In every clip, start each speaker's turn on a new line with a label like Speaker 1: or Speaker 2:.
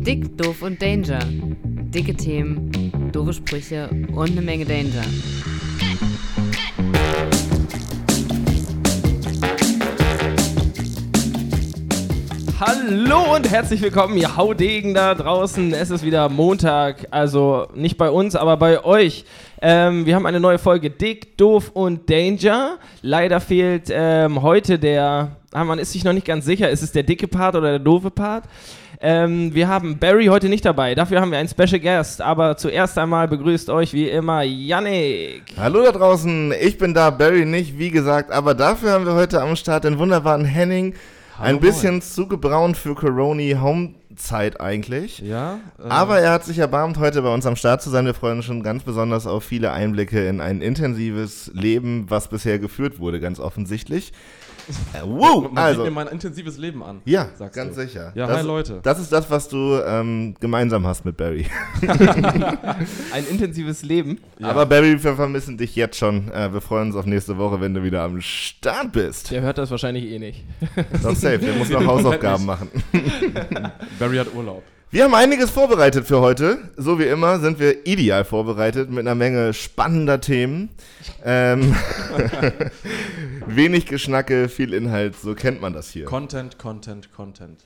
Speaker 1: Dick, doof und Danger. Dicke Themen, doofe Sprüche und eine Menge Danger.
Speaker 2: Hallo und herzlich willkommen, ihr Haudegen da draußen. Es ist wieder Montag, also nicht bei uns, aber bei euch. Ähm, wir haben eine neue Folge Dick, Doof und Danger. Leider fehlt ähm, heute der, ah, man ist sich noch nicht ganz sicher, ist es der dicke Part oder der doofe Part? Ähm, wir haben Barry heute nicht dabei, dafür haben wir einen Special Guest. Aber zuerst einmal begrüßt euch wie immer Yannick.
Speaker 3: Hallo da draußen, ich bin da, Barry nicht, wie gesagt, aber dafür haben wir heute am Start den wunderbaren Henning. Ein bisschen zu gebraunt für Coroni Homezeit eigentlich.
Speaker 2: Ja. Äh,
Speaker 3: Aber er hat sich erbarmt, heute bei uns am Start zu sein. Wir freuen uns schon ganz besonders auf viele Einblicke in ein intensives Leben, was bisher geführt wurde, ganz offensichtlich. Äh, wow,
Speaker 4: Man
Speaker 3: also.
Speaker 4: sieht mir mein intensives Leben an.
Speaker 3: Ja,
Speaker 4: sagst
Speaker 3: ganz
Speaker 4: du.
Speaker 3: sicher.
Speaker 4: Ja,
Speaker 3: das,
Speaker 4: hi, Leute.
Speaker 3: Das ist das, was du ähm, gemeinsam hast mit Barry.
Speaker 2: ein intensives Leben.
Speaker 4: Ja.
Speaker 3: Aber Barry, wir vermissen dich jetzt schon. Äh, wir freuen uns auf nächste Woche, wenn du wieder am Start bist.
Speaker 2: Der hört das wahrscheinlich eh nicht.
Speaker 3: Doch safe, der muss noch Hausaufgaben machen.
Speaker 4: Barry hat Urlaub.
Speaker 3: Wir haben einiges vorbereitet für heute. So wie immer sind wir ideal vorbereitet mit einer Menge spannender Themen. Ähm, wenig Geschnacke, viel Inhalt, so kennt man das hier.
Speaker 4: Content, Content, Content.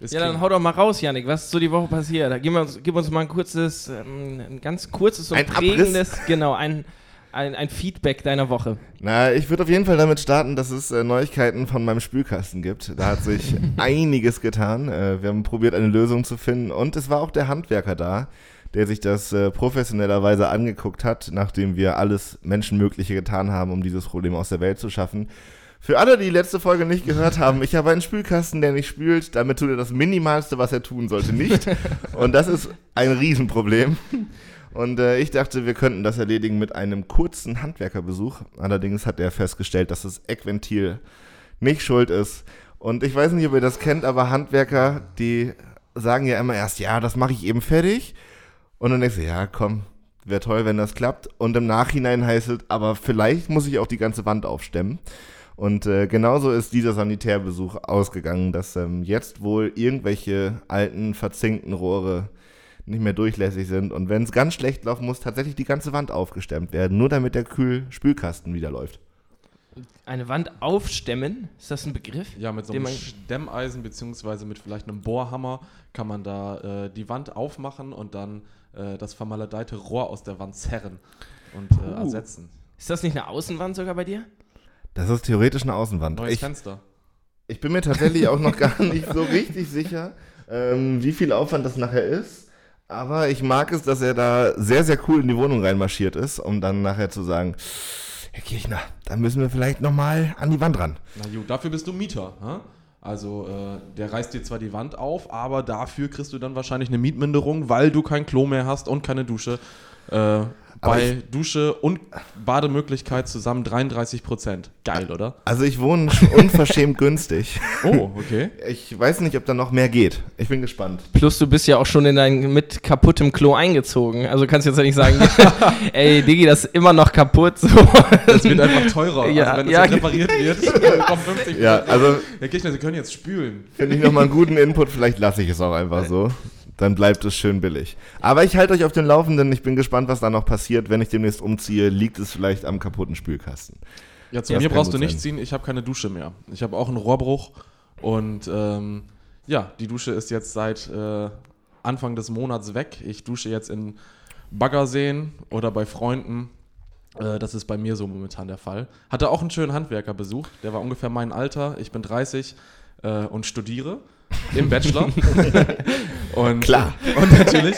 Speaker 4: Ist
Speaker 2: Ja, dann hau doch mal raus, Yannick. Was ist so die Woche passiert? Da gib uns, gib uns mal ein kurzes, ähm, ein ganz kurzes und
Speaker 3: Ein
Speaker 2: prägendes, genau, ein, ein, ein Feedback deiner Woche.
Speaker 3: Na, ich würde auf jeden Fall damit starten, dass es äh, Neuigkeiten von meinem Spülkasten gibt. Da hat sich einiges getan. Äh, wir haben probiert, eine Lösung zu finden. Und es war auch der Handwerker da, der sich das äh, professionellerweise angeguckt hat, nachdem wir alles Menschenmögliche getan haben, um dieses Problem aus der Welt zu schaffen. Für alle, die die letzte Folge nicht gehört haben, ich habe einen Spülkasten, der nicht spült. Damit tut er das Minimalste, was er tun sollte, nicht. Und das ist ein Riesenproblem. Und äh, ich dachte, wir könnten das erledigen mit einem kurzen Handwerkerbesuch. Allerdings hat er festgestellt, dass das Eckventil nicht schuld ist. Und ich weiß nicht, ob ihr das kennt, aber Handwerker, die sagen ja immer erst, ja, das mache ich eben fertig. Und dann denkst du, ja, komm, wäre toll, wenn das klappt. Und im Nachhinein heißt es, aber vielleicht muss ich auch die ganze Wand aufstemmen. Und äh, genauso ist dieser Sanitärbesuch ausgegangen, dass ähm, jetzt wohl irgendwelche alten, verzinkten Rohre nicht mehr durchlässig sind. Und wenn es ganz schlecht läuft, muss tatsächlich die ganze Wand aufgestemmt werden, nur damit der Kühlspülkasten wieder läuft.
Speaker 2: Eine Wand aufstemmen, ist das ein Begriff?
Speaker 4: Ja, mit so einem Stemmeisen beziehungsweise mit vielleicht einem Bohrhammer kann man da äh, die Wand aufmachen und dann äh, das vermaledeite Rohr aus der Wand zerren und äh,
Speaker 2: Uh.
Speaker 4: ersetzen.
Speaker 2: Ist das nicht eine Außenwand sogar bei dir?
Speaker 3: Das ist theoretisch eine Außenwand.
Speaker 4: Neues
Speaker 3: Ich,
Speaker 4: Fenster.
Speaker 3: ich bin mir tatsächlich auch noch gar nicht so richtig sicher, ähm, wie viel Aufwand das nachher ist. Aber ich mag es, dass er da sehr, sehr cool in die Wohnung reinmarschiert ist, um dann nachher zu sagen, Herr Kirchner, da müssen wir vielleicht nochmal an die Wand ran.
Speaker 4: Na gut, dafür bist du Mieter. hä? Also äh, der reißt dir zwar die Wand auf, aber dafür kriegst du dann wahrscheinlich eine Mietminderung, weil du kein Klo mehr hast und keine Dusche. Äh, bei Dusche und Bademöglichkeit zusammen 33 Prozent. Geil, oder?
Speaker 3: Also ich wohne unverschämt günstig.
Speaker 4: Oh, okay.
Speaker 3: Ich weiß nicht, ob da noch mehr geht. Ich bin gespannt.
Speaker 2: Plus, du bist ja auch schon in dein mit kaputtem Klo eingezogen. Also kannst du jetzt ja nicht sagen, ey, Digi, das ist immer noch kaputt. So.
Speaker 4: Das wird einfach teurer.
Speaker 2: Ja,
Speaker 4: also wenn es
Speaker 2: ja.
Speaker 4: jetzt repariert wird, kommt 50
Speaker 3: Ja, also
Speaker 4: Herr Kirchner, Sie können jetzt spülen.
Speaker 3: finde ich nochmal einen guten Input. Vielleicht lasse ich es auch einfach so. Dann bleibt es schön billig. Aber ich halte euch auf den Laufenden. Ich bin gespannt, was da noch passiert. Wenn ich demnächst umziehe, liegt es vielleicht am kaputten Spülkasten.
Speaker 4: Ja, zu mir
Speaker 3: das kann
Speaker 4: brauchst du nicht
Speaker 3: sein.
Speaker 4: ziehen, ich habe keine Dusche mehr. Ich habe auch einen Rohrbruch und ähm, ja, die Dusche ist jetzt seit äh, Anfang des Monats weg. Ich dusche jetzt in Baggerseen oder bei Freunden. Äh, das ist bei mir so momentan der Fall. Hatte auch einen schönen Handwerkerbesuch, der war ungefähr mein Alter. Ich bin 30 äh, und studiere im Bachelor. und,
Speaker 3: Klar.
Speaker 4: Und natürlich.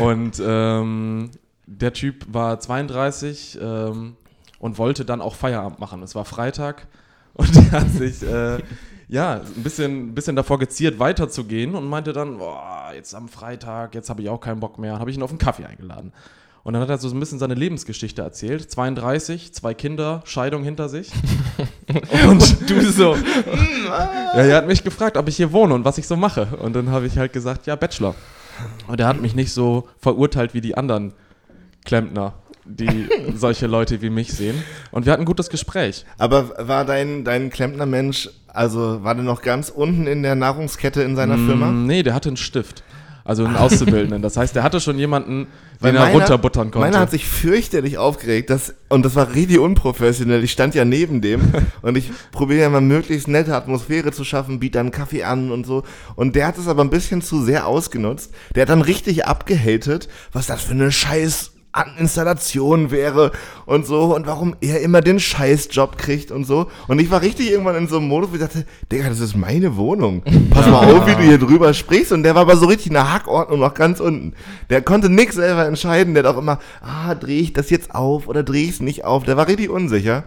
Speaker 4: Und ähm, der Typ war 32 ähm, und wollte dann auch Feierabend machen. Es war Freitag und er hat sich äh, ja ein bisschen, ein bisschen davor geziert, weiterzugehen und meinte dann, boah, jetzt am Freitag, jetzt habe ich auch keinen Bock mehr. Habe ich ihn auf einen Kaffee eingeladen. Und dann hat er so ein bisschen seine Lebensgeschichte erzählt. 32, zwei Kinder, Scheidung hinter sich. und
Speaker 2: du so.
Speaker 4: ja, er hat mich gefragt, ob ich hier wohne und was ich so mache. Und dann habe ich halt gesagt, ja, Bachelor. Und er hat mich nicht so verurteilt wie die anderen Klempner, die solche Leute wie mich sehen. Und wir hatten ein gutes Gespräch.
Speaker 3: Aber war dein, dein Klempnermensch, also war der noch ganz unten in der Nahrungskette in seiner Firma?
Speaker 4: Mm, Nee, der hatte einen Stift. Also einen Auszubildenden. Das heißt, der hatte schon jemanden,
Speaker 3: Weil
Speaker 4: den er
Speaker 3: meiner-
Speaker 4: runterbuttern konnte.
Speaker 3: Meiner hat sich fürchterlich aufgeregt, das, und das war richtig unprofessionell. Ich stand ja neben dem und ich probiere ja mal möglichst nette Atmosphäre zu schaffen, biete dann Kaffee an und so. Und der hat es aber ein bisschen zu sehr ausgenutzt. Der hat dann richtig abgehatet, was das für eine scheiß An- Installation wäre und so und warum er immer den Scheißjob kriegt und so. Und ich war richtig irgendwann in so einem Modus, wo ich dachte, Digga, das ist meine Wohnung. Pass mal auf, wie du hier drüber sprichst. Und der war aber so richtig in der Hackordnung noch ganz unten. Der konnte nix selber entscheiden. Der hat auch immer, ah, drehe ich das jetzt auf oder drehe ich es nicht auf. Der war richtig unsicher.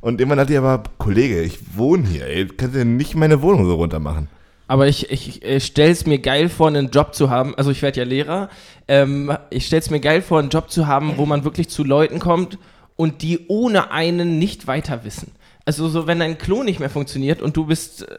Speaker 3: Und irgendwann dachte ich aber, Kollege, ich wohne hier, ey, du kannst ja nicht meine Wohnung so runter machen.
Speaker 2: Aber ich, ich, ich stelle es mir geil vor, einen Job zu haben. Also ich werde ja Lehrer. Ähm, ich stelle es mir geil vor, einen Job zu haben, wo man wirklich zu Leuten kommt und die ohne einen nicht weiter wissen. Also so, wenn dein Klo nicht mehr funktioniert und du bist, äh,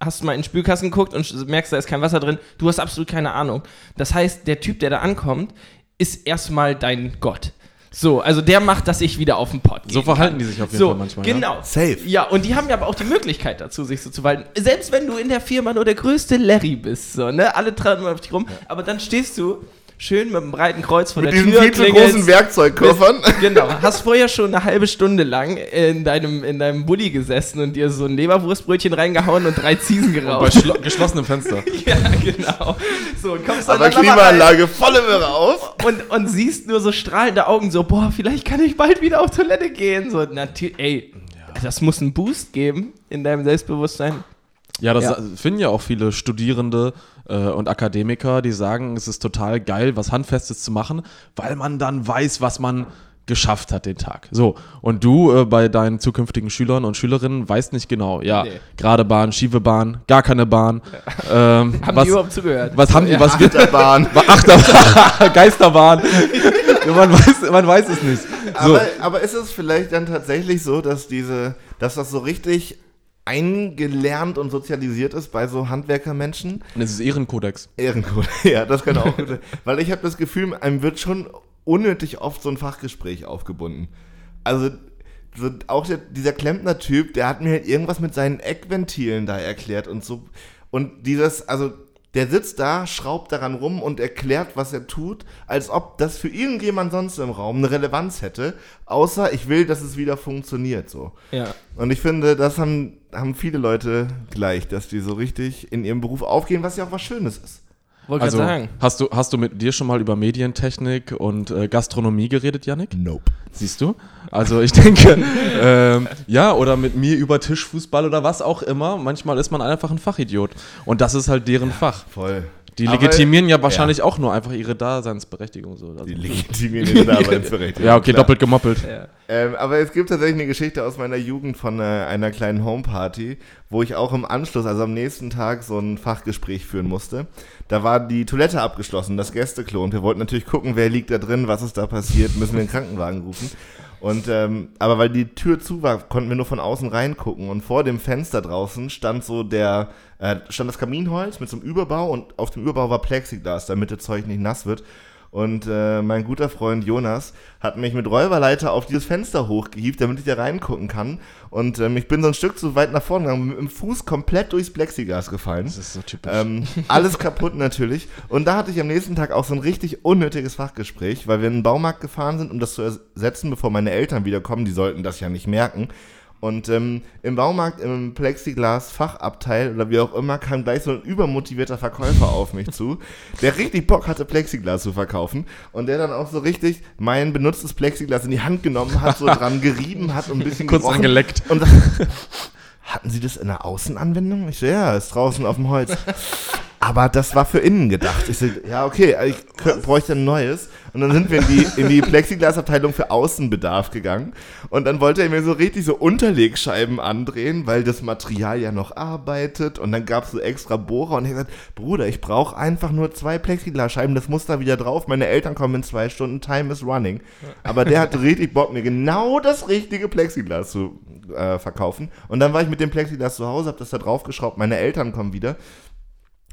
Speaker 2: hast mal in den Spülkasten geguckt und merkst, da ist kein Wasser drin, du hast absolut keine Ahnung. Das heißt, der Typ, der da ankommt, ist erstmal dein Gott. So, also der macht, dass ich wieder auf den Pott
Speaker 4: so
Speaker 2: gehen
Speaker 4: verhalten
Speaker 2: kann.
Speaker 4: die sich auf jeden
Speaker 2: So,
Speaker 4: Fall manchmal. Ja?
Speaker 2: genau.
Speaker 3: Safe.
Speaker 2: Ja, und die haben ja aber auch die Möglichkeit dazu, sich so zu verhalten. Selbst wenn du in der Firma nur der größte Larry bist, so, ne? Alle traten auf dich rum, aber dann stehst du schön mit einem breiten Kreuz vor
Speaker 3: Mit
Speaker 2: der
Speaker 3: diesen
Speaker 2: Tür.
Speaker 3: viel zu großen Werkzeugkoffern.
Speaker 2: Genau, hast vorher schon eine halbe Stunde lang in deinem, in deinem Bulli gesessen und dir so ein Leberwurstbrötchen reingehauen und drei Ziesen
Speaker 4: Bei
Speaker 2: geraucht.
Speaker 4: schlo geschlossenem Fenster.
Speaker 2: ja, genau. So, und kommst dann
Speaker 3: Aber
Speaker 2: dann nochmal rein
Speaker 3: Klimaanlage, volle Möhre auf.
Speaker 2: und, und siehst nur so strahlende Augen, so, boah, vielleicht kann ich bald wieder auf Toilette gehen. So, natürlich, ey, das muss einen Boost geben in deinem Selbstbewusstsein.
Speaker 4: Ja, das
Speaker 2: Ja.
Speaker 4: finden ja auch viele Studierende äh, und Akademiker, die sagen, es ist total geil, was Handfestes zu machen, weil man dann weiß, was man geschafft hat den Tag. So, und du äh, bei deinen zukünftigen Schülern und Schülerinnen weißt nicht genau, ja,
Speaker 2: Nee.
Speaker 4: gerade Bahn, schiefe Bahn, gar keine Bahn. Ähm,
Speaker 2: Haben
Speaker 4: was,
Speaker 2: die überhaupt zugehört?
Speaker 4: was haben die, was wird
Speaker 3: Achterbahn.
Speaker 4: Achterbahn, Geisterbahn. Ja, man, weiß, man weiß es nicht. So,
Speaker 3: Aber, aber ist es vielleicht dann tatsächlich so, dass diese, dass das so richtig eingelernt und sozialisiert ist bei so Handwerkermenschen?
Speaker 4: das ist Ehrenkodex.
Speaker 3: Ehrenkohle, ja, das kann auch gut sein. Weil ich habe das Gefühl, einem wird schon unnötig oft so ein Fachgespräch aufgebunden. Also so, auch der, dieser Klempner-Typ, der hat mir halt irgendwas mit seinen Eckventilen da erklärt und so. Und dieses, also der sitzt da, schraubt daran rum und erklärt, was er tut, als ob das für irgendjemand sonst im Raum eine Relevanz hätte, außer ich will, dass es wieder funktioniert so.
Speaker 2: Ja.
Speaker 3: Und ich finde, das haben, haben viele Leute gleich, dass die so richtig in ihrem Beruf aufgehen, was ja auch was Schönes ist.
Speaker 2: Wollte
Speaker 4: Also,
Speaker 2: sagen.
Speaker 4: hast du, hast du mit dir schon mal über Medientechnik und äh, Gastronomie geredet, Yannick?
Speaker 3: Nope.
Speaker 4: Siehst du? Also ich denke, ähm, ja, oder mit mir über Tischfußball oder was auch immer. Manchmal ist man einfach ein Fachidiot. Und das ist halt deren Fach.
Speaker 3: Voll.
Speaker 4: Die
Speaker 3: Aber-
Speaker 4: legitimieren ja wahrscheinlich auch nur einfach ihre Daseinsberechtigung. So.
Speaker 3: Die legitimieren ihre Daseinsberechtigung.
Speaker 4: ja, okay,
Speaker 3: klar.
Speaker 4: doppelt gemoppelt.
Speaker 2: Ja.
Speaker 3: Ähm, aber es gibt tatsächlich eine Geschichte aus meiner Jugend von äh, einer kleinen Homeparty, wo ich auch im Anschluss, also am nächsten Tag, so ein Fachgespräch führen musste. Da war die Toilette abgeschlossen, das Gästeklo, und wir wollten natürlich gucken, wer liegt da drin, was ist da passiert, müssen wir den Krankenwagen rufen. Und ähm, aber weil die Tür zu war, konnten wir nur von außen reingucken. Und vor dem Fenster draußen stand so der, äh, stand das Kaminholz mit so einem Überbau und auf dem Überbau war Plexiglas, damit das Zeug nicht nass wird. Und äh, mein guter Freund Jonas hat mich mit Räuberleiter auf dieses Fenster hochgehievt, damit ich da reingucken kann. Und ähm, ich bin so ein Stück zu weit nach vorne gegangen, mit dem Fuß komplett durchs Plexiglas gefallen.
Speaker 4: Das ist so typisch.
Speaker 3: Ähm, alles kaputt natürlich. Und da hatte ich am nächsten Tag auch so ein richtig unnötiges Fachgespräch, weil wir in den Baumarkt gefahren sind, um das zu ersetzen, bevor meine Eltern wiederkommen. Die sollten das ja nicht merken. Und ähm, im Baumarkt, im Plexiglas-Fachabteil oder wie auch immer, kam gleich so ein übermotivierter Verkäufer auf mich zu, der richtig Bock hatte, Plexiglas zu verkaufen. Und der dann auch so richtig mein benutztes Plexiglas in die Hand genommen hat, so dran gerieben hat und ein bisschen
Speaker 4: Kurz
Speaker 3: gerochen.
Speaker 4: angeleckt.
Speaker 3: Und hatten Sie das in der Außenanwendung? Ich so, ja, ist draußen auf dem Holz. Aber das war für innen gedacht. Ich so, ja, okay, ich bräuchte ein neues. Und dann sind wir in die, in die Plexiglasabteilung für Außenbedarf gegangen. Und dann wollte er mir so richtig so Unterlegscheiben andrehen, weil das Material ja noch arbeitet. Und dann gab es so extra Bohrer. Und ich gesagt, Bruder, ich brauche einfach nur zwei Plexiglasscheiben. Das muss da wieder drauf. Meine Eltern kommen in zwei Stunden. Time is running. Aber der hatte richtig Bock, mir genau das richtige Plexiglas zu äh, verkaufen. Und dann war ich mit dem Plexiglas zu Hause, habe das da draufgeschraubt. Meine Eltern kommen wieder.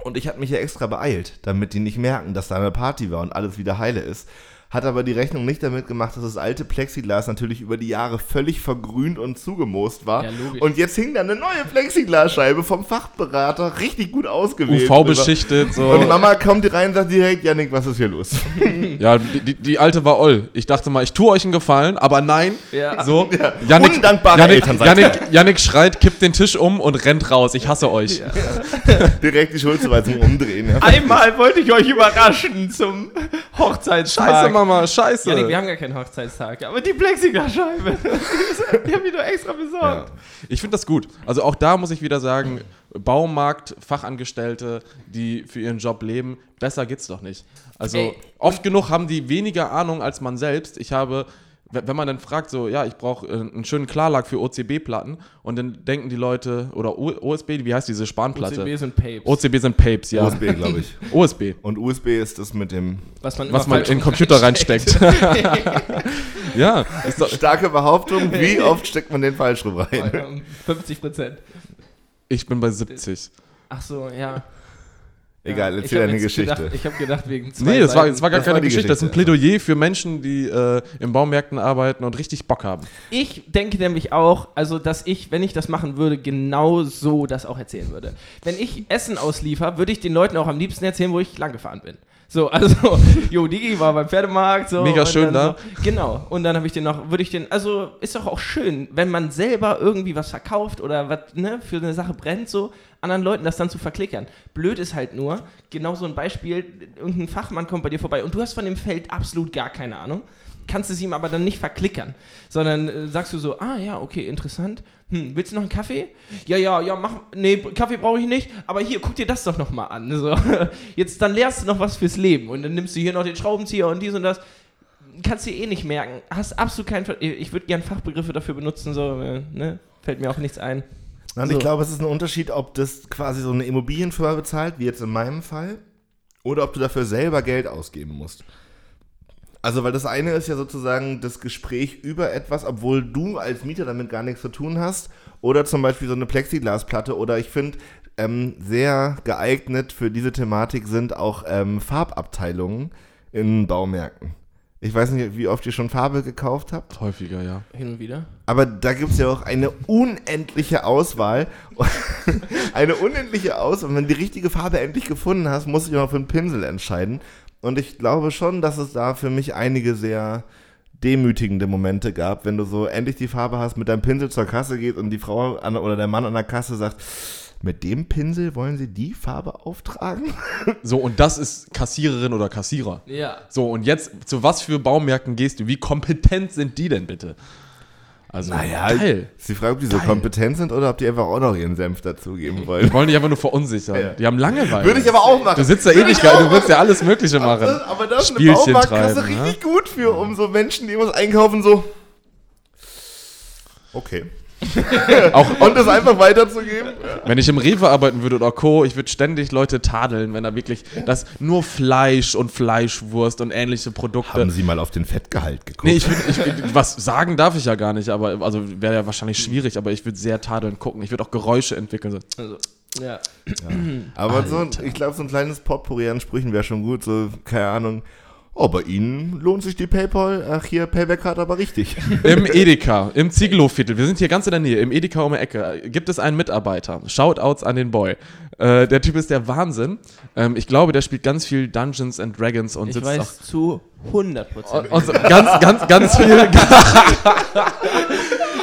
Speaker 3: Und ich habe mich ja extra beeilt, damit die nicht merken, dass da eine Party war und alles wieder heile ist. Hat aber die Rechnung nicht damit gemacht, dass das alte Plexiglas natürlich über die Jahre völlig vergrünt und zugemoost war.
Speaker 2: Ja,
Speaker 3: und jetzt hing da eine neue Plexiglasscheibe vom Fachberater richtig gut ausgewählt.
Speaker 4: UV-beschichtet, so.
Speaker 3: Und Mama kommt rein und sagt direkt, Janik, was ist hier los?
Speaker 4: Ja, die, die, alte war Oll. Ich dachte mal, ich tue euch einen Gefallen, aber nein.
Speaker 2: Ja.
Speaker 4: So.
Speaker 3: Ja. Undankbare
Speaker 4: Janik,
Speaker 3: Eltern seid
Speaker 4: Janik, Janik schreit, kippt den Tisch um und rennt raus. Ich hasse euch.
Speaker 3: direkt die Schulzuweisung umdrehen. Ja.
Speaker 2: Einmal wollte ich euch überraschen zum Hochzeitstag.
Speaker 4: Scheiße, Mama, scheiße.
Speaker 2: Janik, wir haben gar keinen Hochzeitstag, aber die Plexiglasscheibe. die haben wir doch extra besorgt.
Speaker 4: Ich finde das gut. Also auch da muss ich wieder sagen, Baumarkt, Fachangestellte, die für ihren Job leben, besser geht's doch nicht. Also
Speaker 2: Ey,
Speaker 4: oft genug haben die weniger Ahnung als man selbst. Ich habe, wenn man dann fragt, so, ja, ich brauche äh, einen schönen Klarlack für OCB-Platten und dann denken die Leute, oder O- OSB, wie heißt diese Spanplatte?
Speaker 2: OCB sind Papes.
Speaker 4: OCB sind Papes, ja.
Speaker 3: USB, glaube ich.
Speaker 4: OSB.
Speaker 3: Und USB ist das mit dem
Speaker 2: was man,
Speaker 4: Was man in den Computer reinsteckt. ja, ist doch,
Speaker 3: starke Behauptung. Wie oft steckt man den falsch rum rein?
Speaker 2: Ähm, 50 Prozent.
Speaker 4: ich bin bei 70.
Speaker 2: Ach so, ja.
Speaker 3: Egal,
Speaker 2: Ja,
Speaker 3: erzähl deine Geschichte.
Speaker 2: Gedacht, ich habe gedacht, wegen zwei
Speaker 4: Nee, das war, das war gar
Speaker 3: Das
Speaker 4: keine
Speaker 3: war die
Speaker 4: Geschichte. Das ist ein
Speaker 3: Geschichte.
Speaker 4: Plädoyer für Menschen, die äh, in Baumärkten arbeiten und richtig Bock haben.
Speaker 2: Ich denke nämlich auch, also dass ich, wenn ich das machen würde, genau so das auch erzählen würde. Wenn ich Essen ausliefer, würde ich den Leuten auch am liebsten erzählen, wo ich lang gefahren bin. So, also, jo, Digi war beim Pferdemarkt. So,
Speaker 4: Mega schön da.
Speaker 2: So, genau. Und dann habe ich den noch, würde ich den, also ist doch auch schön, wenn man selber irgendwie was verkauft oder was, ne, für eine Sache brennt, so, anderen Leuten das dann zu verklickern. Blöd ist halt nur, genau so ein Beispiel, irgendein Fachmann kommt bei dir vorbei und du hast von dem Feld absolut gar keine Ahnung kannst es ihm aber dann nicht verklickern, sondern äh, sagst du so, ah ja, okay, interessant. Hm, willst du noch einen Kaffee? Ja, ja, ja, mach, nee, Kaffee brauche ich nicht, aber hier, guck dir das doch noch mal an. So, jetzt, dann lernst du noch was fürs Leben und dann nimmst du hier noch den Schraubenzieher und dies und das. Kannst dir eh nicht merken. Hast absolut keinen, Ver ich würde gern Fachbegriffe dafür benutzen, so, äh, ne, fällt mir auch nichts ein.
Speaker 3: Und
Speaker 2: So.
Speaker 3: ich glaube, es ist ein Unterschied, ob das quasi so eine Immobilienfirma bezahlt, wie jetzt in meinem Fall, oder ob du dafür selber Geld ausgeben musst. Also, weil das eine ist ja sozusagen das Gespräch über etwas, obwohl du als Mieter damit gar nichts zu tun hast. Oder zum Beispiel so eine Plexiglasplatte. Oder ich finde, ähm, sehr geeignet für diese Thematik sind auch ähm, Farbabteilungen in Baumärkten. Ich weiß nicht, wie oft ihr schon Farbe gekauft habt.
Speaker 4: Häufiger, ja.
Speaker 2: Hin und wieder.
Speaker 3: Aber da gibt es ja auch eine unendliche Auswahl. eine unendliche Auswahl. Wenn du die richtige Farbe endlich gefunden hast, musst du dich noch für einen Pinsel entscheiden. Und ich glaube schon, dass es da für mich einige sehr demütigende Momente gab, wenn du so endlich die Farbe hast, mit deinem Pinsel zur Kasse geht und die Frau an, oder der Mann an der Kasse sagt, mit dem Pinsel wollen Sie die Farbe auftragen?
Speaker 4: So, und das ist Kassiererin oder Kassierer.
Speaker 2: Ja.
Speaker 4: So, und jetzt, zu was für Baumärkten gehst du? Wie kompetent sind die denn bitte? Also, geil.
Speaker 3: Ist die Frage, ob die so
Speaker 4: Geil.
Speaker 3: kompetent sind oder ob die einfach auch noch ihren Senf dazugeben wollen.
Speaker 4: Die wollen dich einfach nur verunsichern.
Speaker 3: Ja.
Speaker 4: Die haben Langeweile.
Speaker 3: Würde ich aber auch machen.
Speaker 4: Du sitzt da Ewigkeit, du willst ja alles Mögliche machen.
Speaker 3: Das, aber das ist eine Baumarktkasse
Speaker 4: treiben,
Speaker 3: richtig gut für, um so Menschen, die was einkaufen, so. Okay.
Speaker 4: Auch,
Speaker 3: Und das einfach weiterzugeben.
Speaker 4: Wenn ich im Rewe arbeiten würde oder Co., ich würde ständig Leute tadeln, wenn da wirklich das nur Fleisch und Fleischwurst und ähnliche Produkte.
Speaker 3: Sie mal auf den Fettgehalt geguckt?
Speaker 4: Nee, ich würde, was sagen darf ich ja gar nicht, aber also wäre ja wahrscheinlich schwierig, aber ich würde sehr tadeln gucken. Ich würde auch Geräusche entwickeln. So.
Speaker 2: Also, ja.
Speaker 3: aber so, ein- ich glaube, so ein kleines Potpourri an Sprüchen wäre schon gut. So, keine Ahnung. Oh, bei Ihnen lohnt sich die PayPal. Ach, hier, Payback-Card aber richtig.
Speaker 4: Im Edeka, im Ziegelhofviertel, wir sind hier ganz in der Nähe, im Edeka um die Ecke, gibt es einen Mitarbeiter. Shoutouts an den Boy. Äh, der Typ ist der Wahnsinn. Ähm, ich glaube, der spielt ganz viel Dungeons and Dragons und
Speaker 2: Ich
Speaker 4: sitzt
Speaker 2: weiß zu 100 Prozent.
Speaker 4: So ganz, ganz, ganz viel.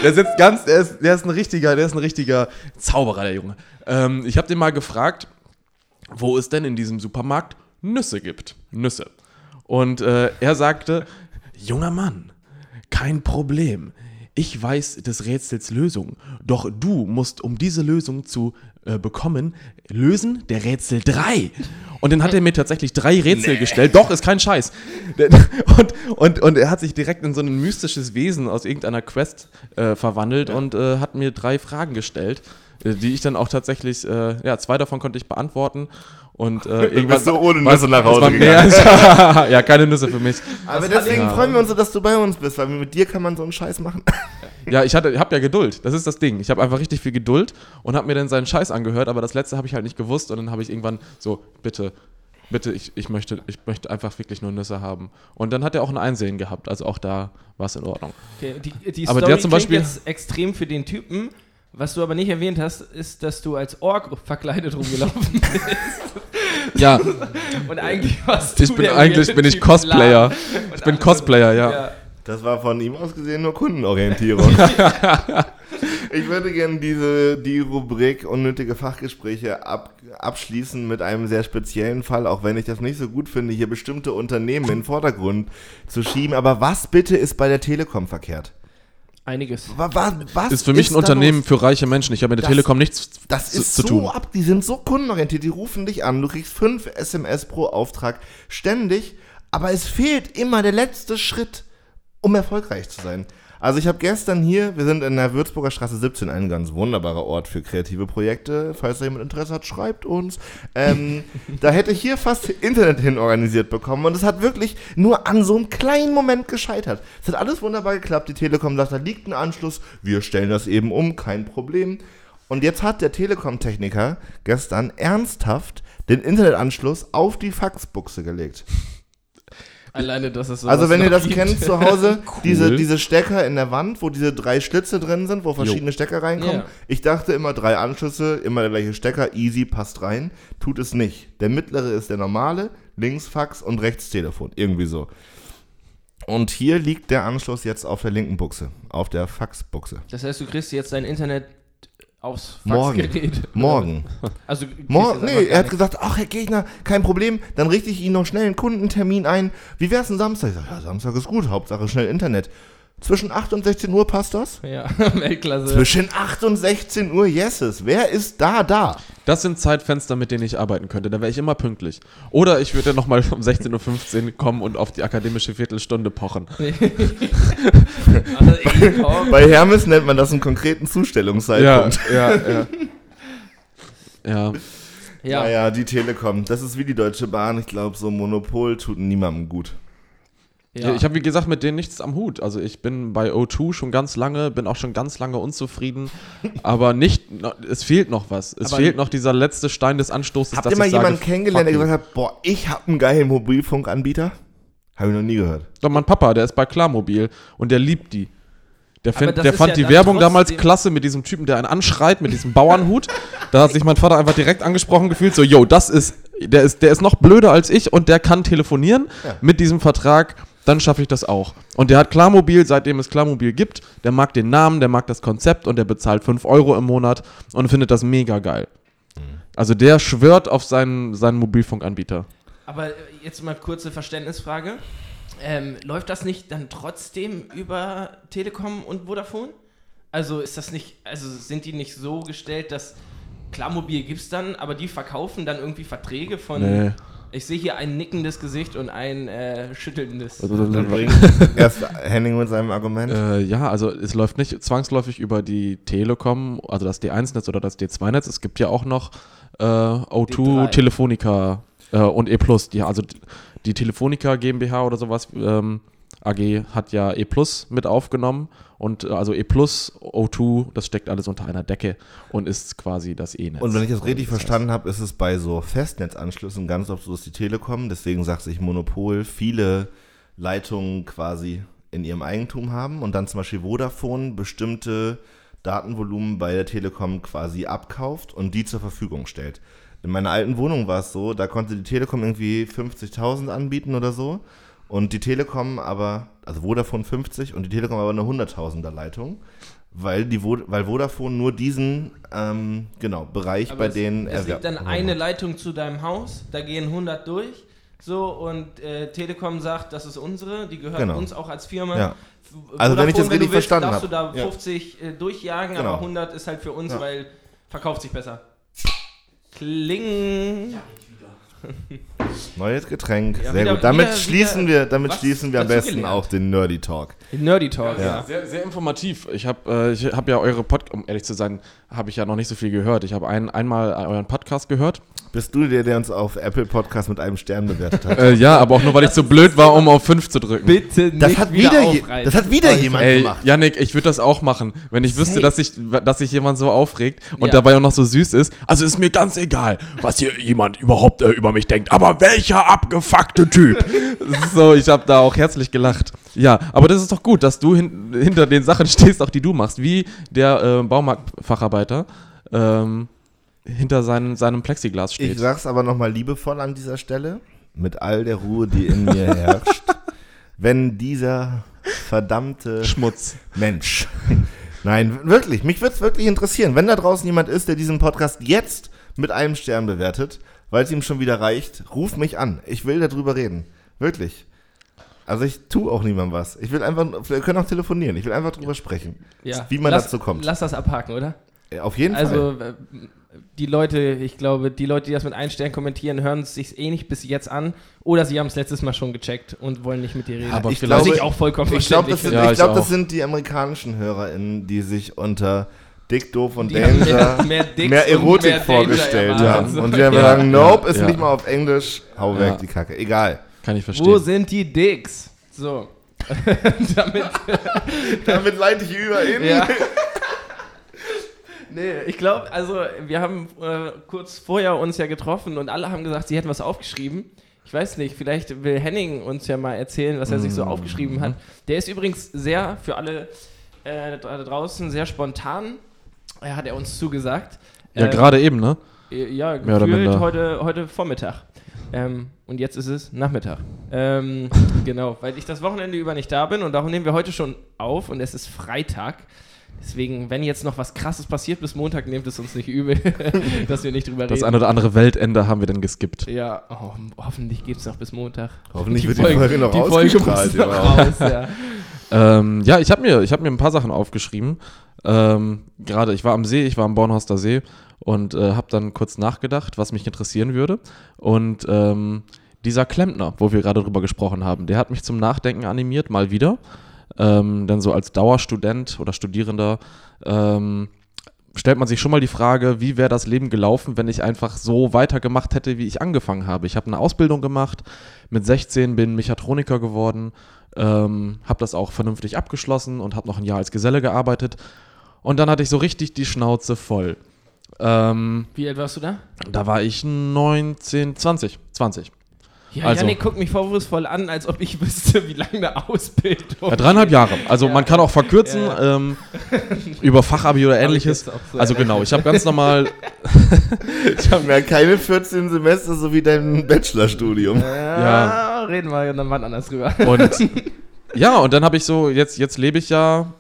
Speaker 4: der sitzt ganz, der ist, der ist ein richtiger, der ist ein richtiger Zauberer, der Junge. Ähm, ich habe den mal gefragt, wo es denn in diesem Supermarkt Nüsse gibt. Nüsse. Und äh, er sagte, junger Mann, kein Problem. Ich weiß des Rätsels Lösung. Doch du musst, um diese Lösung zu äh, bekommen, lösen der Rätsel 3. Und dann hat er mir tatsächlich drei Rätsel gestellt. Doch, ist kein Scheiß. Und, und, und er hat sich direkt in so ein mystisches Wesen aus irgendeiner Quest äh, verwandelt und äh, hat mir drei Fragen gestellt, die ich dann auch tatsächlich, äh, ja, zwei davon konnte ich beantworten. Und äh, irgendwann.
Speaker 3: du ohne Nüsse nach Hause
Speaker 4: war mehr ja, keine Nüsse für mich.
Speaker 3: Aber deswegen freuen wir uns so, dass du bei uns bist, weil mit dir kann man so einen Scheiß machen.
Speaker 4: Ja, ich hatte, hab ja Geduld. Das ist das Ding. Ich habe einfach richtig viel Geduld und habe mir dann seinen Scheiß angehört, aber das letzte habe ich halt nicht gewusst und dann habe ich irgendwann so, bitte, bitte, ich, ich, möchte, ich möchte einfach wirklich nur Nüsse haben. Und dann hat er auch ein Einsehen gehabt, also auch da war es in Ordnung.
Speaker 2: Okay, die, die
Speaker 4: Aber
Speaker 2: Story
Speaker 4: der zum Beispiel-
Speaker 2: jetzt extrem für den Typen. Was du aber nicht erwähnt hast, ist, dass du als Ork verkleidet rumgelaufen bist.
Speaker 4: Ja,
Speaker 2: Und eigentlich warst du
Speaker 4: ich bin
Speaker 2: der
Speaker 4: eigentlich bin ich Cosplayer. Ich bin Cosplayer, ja.
Speaker 3: Das war von ihm aus gesehen nur Kundenorientierung. ich würde gerne diese, die Rubrik unnötige Fachgespräche ab, abschließen mit einem sehr speziellen Fall, auch wenn ich das nicht so gut finde, hier bestimmte Unternehmen in den Vordergrund zu schieben. Aber was bitte ist bei der Telekom verkehrt?
Speaker 2: Einiges.
Speaker 3: Wa- wa- was
Speaker 4: Ist für mich ein
Speaker 3: da
Speaker 4: Unternehmen für reiche Menschen. Ich habe mit der
Speaker 3: Das-
Speaker 4: Telekom nichts
Speaker 3: Das
Speaker 4: zu,
Speaker 3: ist
Speaker 4: zu
Speaker 3: so
Speaker 4: tun.
Speaker 3: ab, die sind so kundenorientiert, die rufen dich an, du kriegst fünf SMS pro Auftrag ständig, aber es fehlt immer der letzte Schritt, um erfolgreich zu sein. Also ich habe gestern hier, wir sind in der Würzburger Straße 17, ein ganz wunderbarer Ort für kreative Projekte. Falls da jemand Interesse hat, schreibt uns. Ähm, da hätte ich hier fast Internet hin organisiert bekommen und es hat wirklich nur an so einem kleinen Moment gescheitert. Es hat alles wunderbar geklappt. Die Telekom sagt, da liegt ein Anschluss, wir stellen das eben um, kein Problem. Und jetzt hat der Telekom-Techniker gestern ernsthaft den Internetanschluss auf die Faxbuchse gelegt.
Speaker 2: Alleine, dass es so
Speaker 3: Also wenn ihr das
Speaker 2: gibt.
Speaker 3: kennt zu Hause, diese,
Speaker 4: Cool.
Speaker 3: diese Stecker in der Wand, wo diese drei Schlitze drin sind, wo verschiedene Stecker reinkommen.
Speaker 2: Ja.
Speaker 3: Ich dachte immer drei Anschlüsse, immer der gleiche Stecker, easy, passt rein. Tut es nicht. Der mittlere ist der normale, links Fax und rechts Telefon. Irgendwie so. Und hier liegt der Anschluss jetzt auf der linken Buchse, auf der Faxbuchse.
Speaker 2: Das heißt, du kriegst jetzt dein Internet aufs
Speaker 3: Morgen.
Speaker 2: Faxgerät.
Speaker 3: Morgen.
Speaker 2: Also,
Speaker 3: Morgen, nee, er hat gesagt, ach Herr Gegner, kein Problem, dann richte ich Ihnen noch schnell einen Kundentermin ein. Wie wär's denn Samstag? Ich sag, ja, Samstag ist gut, Hauptsache schnell Internet. Zwischen 8 und 16 Uhr passt das?
Speaker 2: Ja, Weltklasse.
Speaker 3: Zwischen 8 und 16 Uhr, yeses. Wer ist da da?
Speaker 4: Das sind Zeitfenster, mit denen ich arbeiten könnte. Da wäre ich immer pünktlich. Oder ich würde nochmal um 16.15 Uhr kommen und auf die akademische Viertelstunde pochen.
Speaker 2: also.
Speaker 3: Bei Hermes nennt man das einen konkreten Zustellungszeitpunkt.
Speaker 4: ja, ja. Ja,
Speaker 2: ja.
Speaker 3: Naja, die Telekom, das ist wie die Deutsche Bahn. Ich glaube, so ein Monopol tut niemandem gut.
Speaker 2: Ja.
Speaker 4: Ich habe, wie gesagt, mit denen nichts am Hut. Also ich bin bei O2 schon ganz lange, bin auch schon ganz lange unzufrieden. aber nicht, es fehlt noch was. Es
Speaker 2: Aber-
Speaker 4: fehlt noch dieser letzte Stein des Anstoßes,
Speaker 3: Habt
Speaker 4: dass
Speaker 3: ihr mal
Speaker 4: sage,
Speaker 3: jemanden kennengelernt, der gesagt hat, boah, ich habe einen geilen Mobilfunkanbieter? Habe ich noch nie gehört.
Speaker 4: Doch, mein Papa, der ist bei Klarmobil und der liebt die. Der, find, der fand
Speaker 2: ja
Speaker 4: die Werbung damals klasse mit diesem Typen, der einen anschreit, mit diesem Bauernhut. da hat sich mein Vater einfach direkt angesprochen gefühlt, so, yo, das ist, der ist, der ist noch blöder als ich und der kann telefonieren
Speaker 3: Ja.
Speaker 4: mit diesem Vertrag, dann schaffe ich das auch. Und der hat Klarmobil, seitdem es Klarmobil gibt, der mag den Namen, der mag das Konzept und der bezahlt 5 Euro im Monat und findet das mega geil. Also der schwört auf seinen, seinen Mobilfunkanbieter.
Speaker 2: Aber äh, jetzt mal kurze Verständnisfrage. Ähm, läuft das nicht dann trotzdem über Telekom und Vodafone? Also ist das nicht, also sind die nicht so gestellt, dass Klarmobil gibt es dann, aber die verkaufen dann irgendwie Verträge von.
Speaker 4: Nee.
Speaker 2: Ich sehe hier ein nickendes Gesicht und ein äh, schüttelndes.
Speaker 3: Dann bringt erst Henning mit seinem Argument.
Speaker 4: Äh, ja, also es läuft nicht zwangsläufig über die Telekom, also das D1-Netz oder das D2-Netz. Es gibt ja auch noch äh, O2,
Speaker 2: D3.
Speaker 4: Telefonica äh, und E+. Die, also die Telefonica GmbH oder sowas, ähm, AG hat ja E Plus mit aufgenommen und äh, also E Plus, O2, das steckt alles unter einer Decke und ist quasi das E-Netz.
Speaker 3: Und wenn ich das richtig
Speaker 4: heißt-
Speaker 3: verstanden habe, ist es bei so Festnetzanschlüssen ganz oft so, dass die Telekom, deswegen sagt sich Monopol, viele Leitungen quasi in ihrem Eigentum haben und dann zum Beispiel Vodafone bestimmte Datenvolumen bei der Telekom quasi abkauft und die zur Verfügung stellt. In meiner alten Wohnung war es so, da konnte die Telekom irgendwie 50.000 anbieten oder so und die Telekom aber, also Vodafone 50 und die Telekom aber eine 100.000er Leitung, weil, die, Vo- weil Vodafone nur diesen ähm, genau, Bereich
Speaker 2: Aber
Speaker 3: bei
Speaker 2: es,
Speaker 3: denen
Speaker 2: es liegt dann eine Leitung zu deinem Haus, da gehen 100 durch. So, und äh, Telekom sagt, das ist unsere, die gehört
Speaker 3: Genau.
Speaker 2: uns auch als Firma.
Speaker 3: Ja. Also wenn ich das richtig
Speaker 2: willst,
Speaker 3: verstanden
Speaker 2: darfst du da
Speaker 3: hab. Ja.
Speaker 2: 50 äh, durchjagen,
Speaker 3: Genau.
Speaker 2: aber 100 ist halt für uns,
Speaker 3: Ja.
Speaker 2: weil verkauft sich besser. Kling.
Speaker 3: Neues Getränk,
Speaker 2: Ja,
Speaker 3: sehr
Speaker 2: wieder-
Speaker 3: gut. Damit
Speaker 2: wieder-
Speaker 3: schließen
Speaker 2: wieder
Speaker 3: wir, damit schließen wir am besten
Speaker 2: dazugelernt.
Speaker 3: auch den Nerdy Talk.
Speaker 2: Nerdy Talk,
Speaker 3: Ja.
Speaker 2: ja.
Speaker 4: Sehr, sehr informativ. Ich habe äh, ich hab ja eure Podcast, um ehrlich zu sein, habe ich ja noch nicht so viel gehört. Ich habe ein, einmal euren Podcast gehört.
Speaker 3: Bist du der, der uns auf Apple Podcast mit einem Stern bewertet hat?
Speaker 4: Äh, ja, aber auch nur, weil ich so blöd war, um auf 5 zu drücken.
Speaker 2: Bitte
Speaker 3: Das
Speaker 2: nicht
Speaker 3: hat
Speaker 2: wieder,
Speaker 3: wieder, das hat wieder jemand
Speaker 4: Ey,
Speaker 3: gemacht.
Speaker 4: Yannick, ich würde das auch machen, wenn ich wüsste,
Speaker 2: Safe.
Speaker 4: dass sich dass sich jemand so aufregt und
Speaker 2: Ja.
Speaker 4: dabei auch noch so süß ist. Also ist mir ganz egal, was hier jemand überhaupt äh, über über mich denkt. Aber welcher abgefuckte Typ? so, ich habe da auch herzlich gelacht. Ja, aber das ist doch gut, dass du hin, hinter den Sachen stehst, auch die du machst, wie der äh, Baumarktfacharbeiter ähm, hinter seinen, seinem Plexiglas steht.
Speaker 3: Ich sag's aber nochmal liebevoll an dieser Stelle, mit all der Ruhe, die in mir herrscht. Wenn dieser verdammte
Speaker 4: Schmutz.
Speaker 3: Mensch. Nein, wirklich, mich würde es wirklich interessieren, wenn da draußen jemand ist, der diesen Podcast jetzt mit einem Stern bewertet, weil es ihm schon wieder reicht, ruf mich an. Ich will darüber reden. Wirklich. Also ich tue auch niemandem was. Ich will einfach, wir können auch telefonieren. Ich will einfach drüber sprechen,
Speaker 2: Ja.
Speaker 3: wie man
Speaker 2: lass,
Speaker 3: dazu kommt.
Speaker 2: Lass das abhaken, oder?
Speaker 3: Auf jeden Fall.
Speaker 2: Also, die Leute, ich glaube, die Leute, die das mit einem Stern kommentieren, hören es sich eh nicht bis jetzt an. Oder sie haben es letztes Mal schon gecheckt und wollen nicht mit dir reden.
Speaker 4: Aber
Speaker 3: ich glaube,
Speaker 2: ich auch vollkommen
Speaker 3: ich glaube, das, sind,
Speaker 4: Ja,
Speaker 3: ich glaub, das sind die amerikanischen HörerInnen, die sich unter Dick, Doof und
Speaker 2: Die
Speaker 3: Danger
Speaker 2: mehr- mehr Dicks
Speaker 3: mehr Erotik
Speaker 2: mehr Danger
Speaker 3: vorgestellt
Speaker 2: erwartet.
Speaker 3: haben. Und wir haben
Speaker 4: Ja,
Speaker 3: sagen, nope, ist
Speaker 4: ja.
Speaker 3: nicht mal auf Englisch, hau weg die Kacke. Egal.
Speaker 4: Kann ich
Speaker 2: Wo
Speaker 4: verstehen.
Speaker 2: sind die Dicks? So. Damit,
Speaker 3: Damit leite ich über in.
Speaker 2: ja. Nee, ich glaube, also wir haben äh, kurz vorher uns ja getroffen und alle haben gesagt, sie hätten was aufgeschrieben. Ich weiß nicht, vielleicht will Henning uns ja mal erzählen, was er sich so aufgeschrieben hat. Der ist übrigens sehr, für alle äh, da draußen, sehr spontan, äh, hat er uns zugesagt.
Speaker 4: Ja,
Speaker 2: Äh,
Speaker 4: gerade eben, ne?
Speaker 2: Ja,
Speaker 4: Mehr oder
Speaker 2: gefühlt heute, heute Vormittag. Ähm, und jetzt ist es Nachmittag. Ähm, genau, weil ich das Wochenende über nicht da bin und darum nehmen wir heute schon auf und es ist Freitag. Deswegen, wenn jetzt noch was krasses passiert bis Montag, nehmt es uns nicht übel, dass wir nicht drüber
Speaker 4: Das
Speaker 2: reden.
Speaker 4: ein oder andere Weltende haben wir dann geskippt.
Speaker 2: ja, oh, hoffentlich geht es noch bis Montag.
Speaker 3: Hoffentlich wird die Folge noch
Speaker 2: die Folge muss noch raus, ja.
Speaker 4: Ähm, ja, ich habe mir, hab mir ein paar Sachen aufgeschrieben. Ähm, Gerade, ich war am See, ich war am Bornhorster See und äh, habe dann kurz nachgedacht, was mich interessieren würde. Und ähm, dieser Klempner, wo wir gerade drüber gesprochen haben, der hat mich zum Nachdenken animiert, mal wieder. Ähm, denn so als Dauerstudent oder Studierender ähm, stellt man sich schon mal die Frage, wie wäre das Leben gelaufen, wenn ich einfach so weitergemacht hätte, wie ich angefangen habe. Ich habe eine Ausbildung gemacht, mit 16 bin Mechatroniker geworden, ähm, habe das auch vernünftig abgeschlossen und habe noch ein Jahr als Geselle gearbeitet. Und dann hatte ich so richtig die Schnauze voll. Ähm,
Speaker 2: Wie alt warst du da?
Speaker 4: da war ich 19, 20, 20.
Speaker 2: Ja,
Speaker 4: Also-
Speaker 2: Janik guckt mich vorwurfsvoll an, als ob ich wüsste, wie lange eine Ausbildung
Speaker 4: Ja, dreieinhalb Jahre. Also
Speaker 2: Ja.
Speaker 4: man kann auch verkürzen
Speaker 2: Ja.
Speaker 4: ähm, über Fachabi oder ähnliches.
Speaker 2: so
Speaker 4: Also genau, ich habe ganz normal
Speaker 3: Ich habe mehr keine 14 Semester, so wie dein Bachelorstudium.
Speaker 2: Ja, reden wir dann wann anders drüber.
Speaker 4: Und ja, und dann habe ich so, jetzt, jetzt lebe ich ja,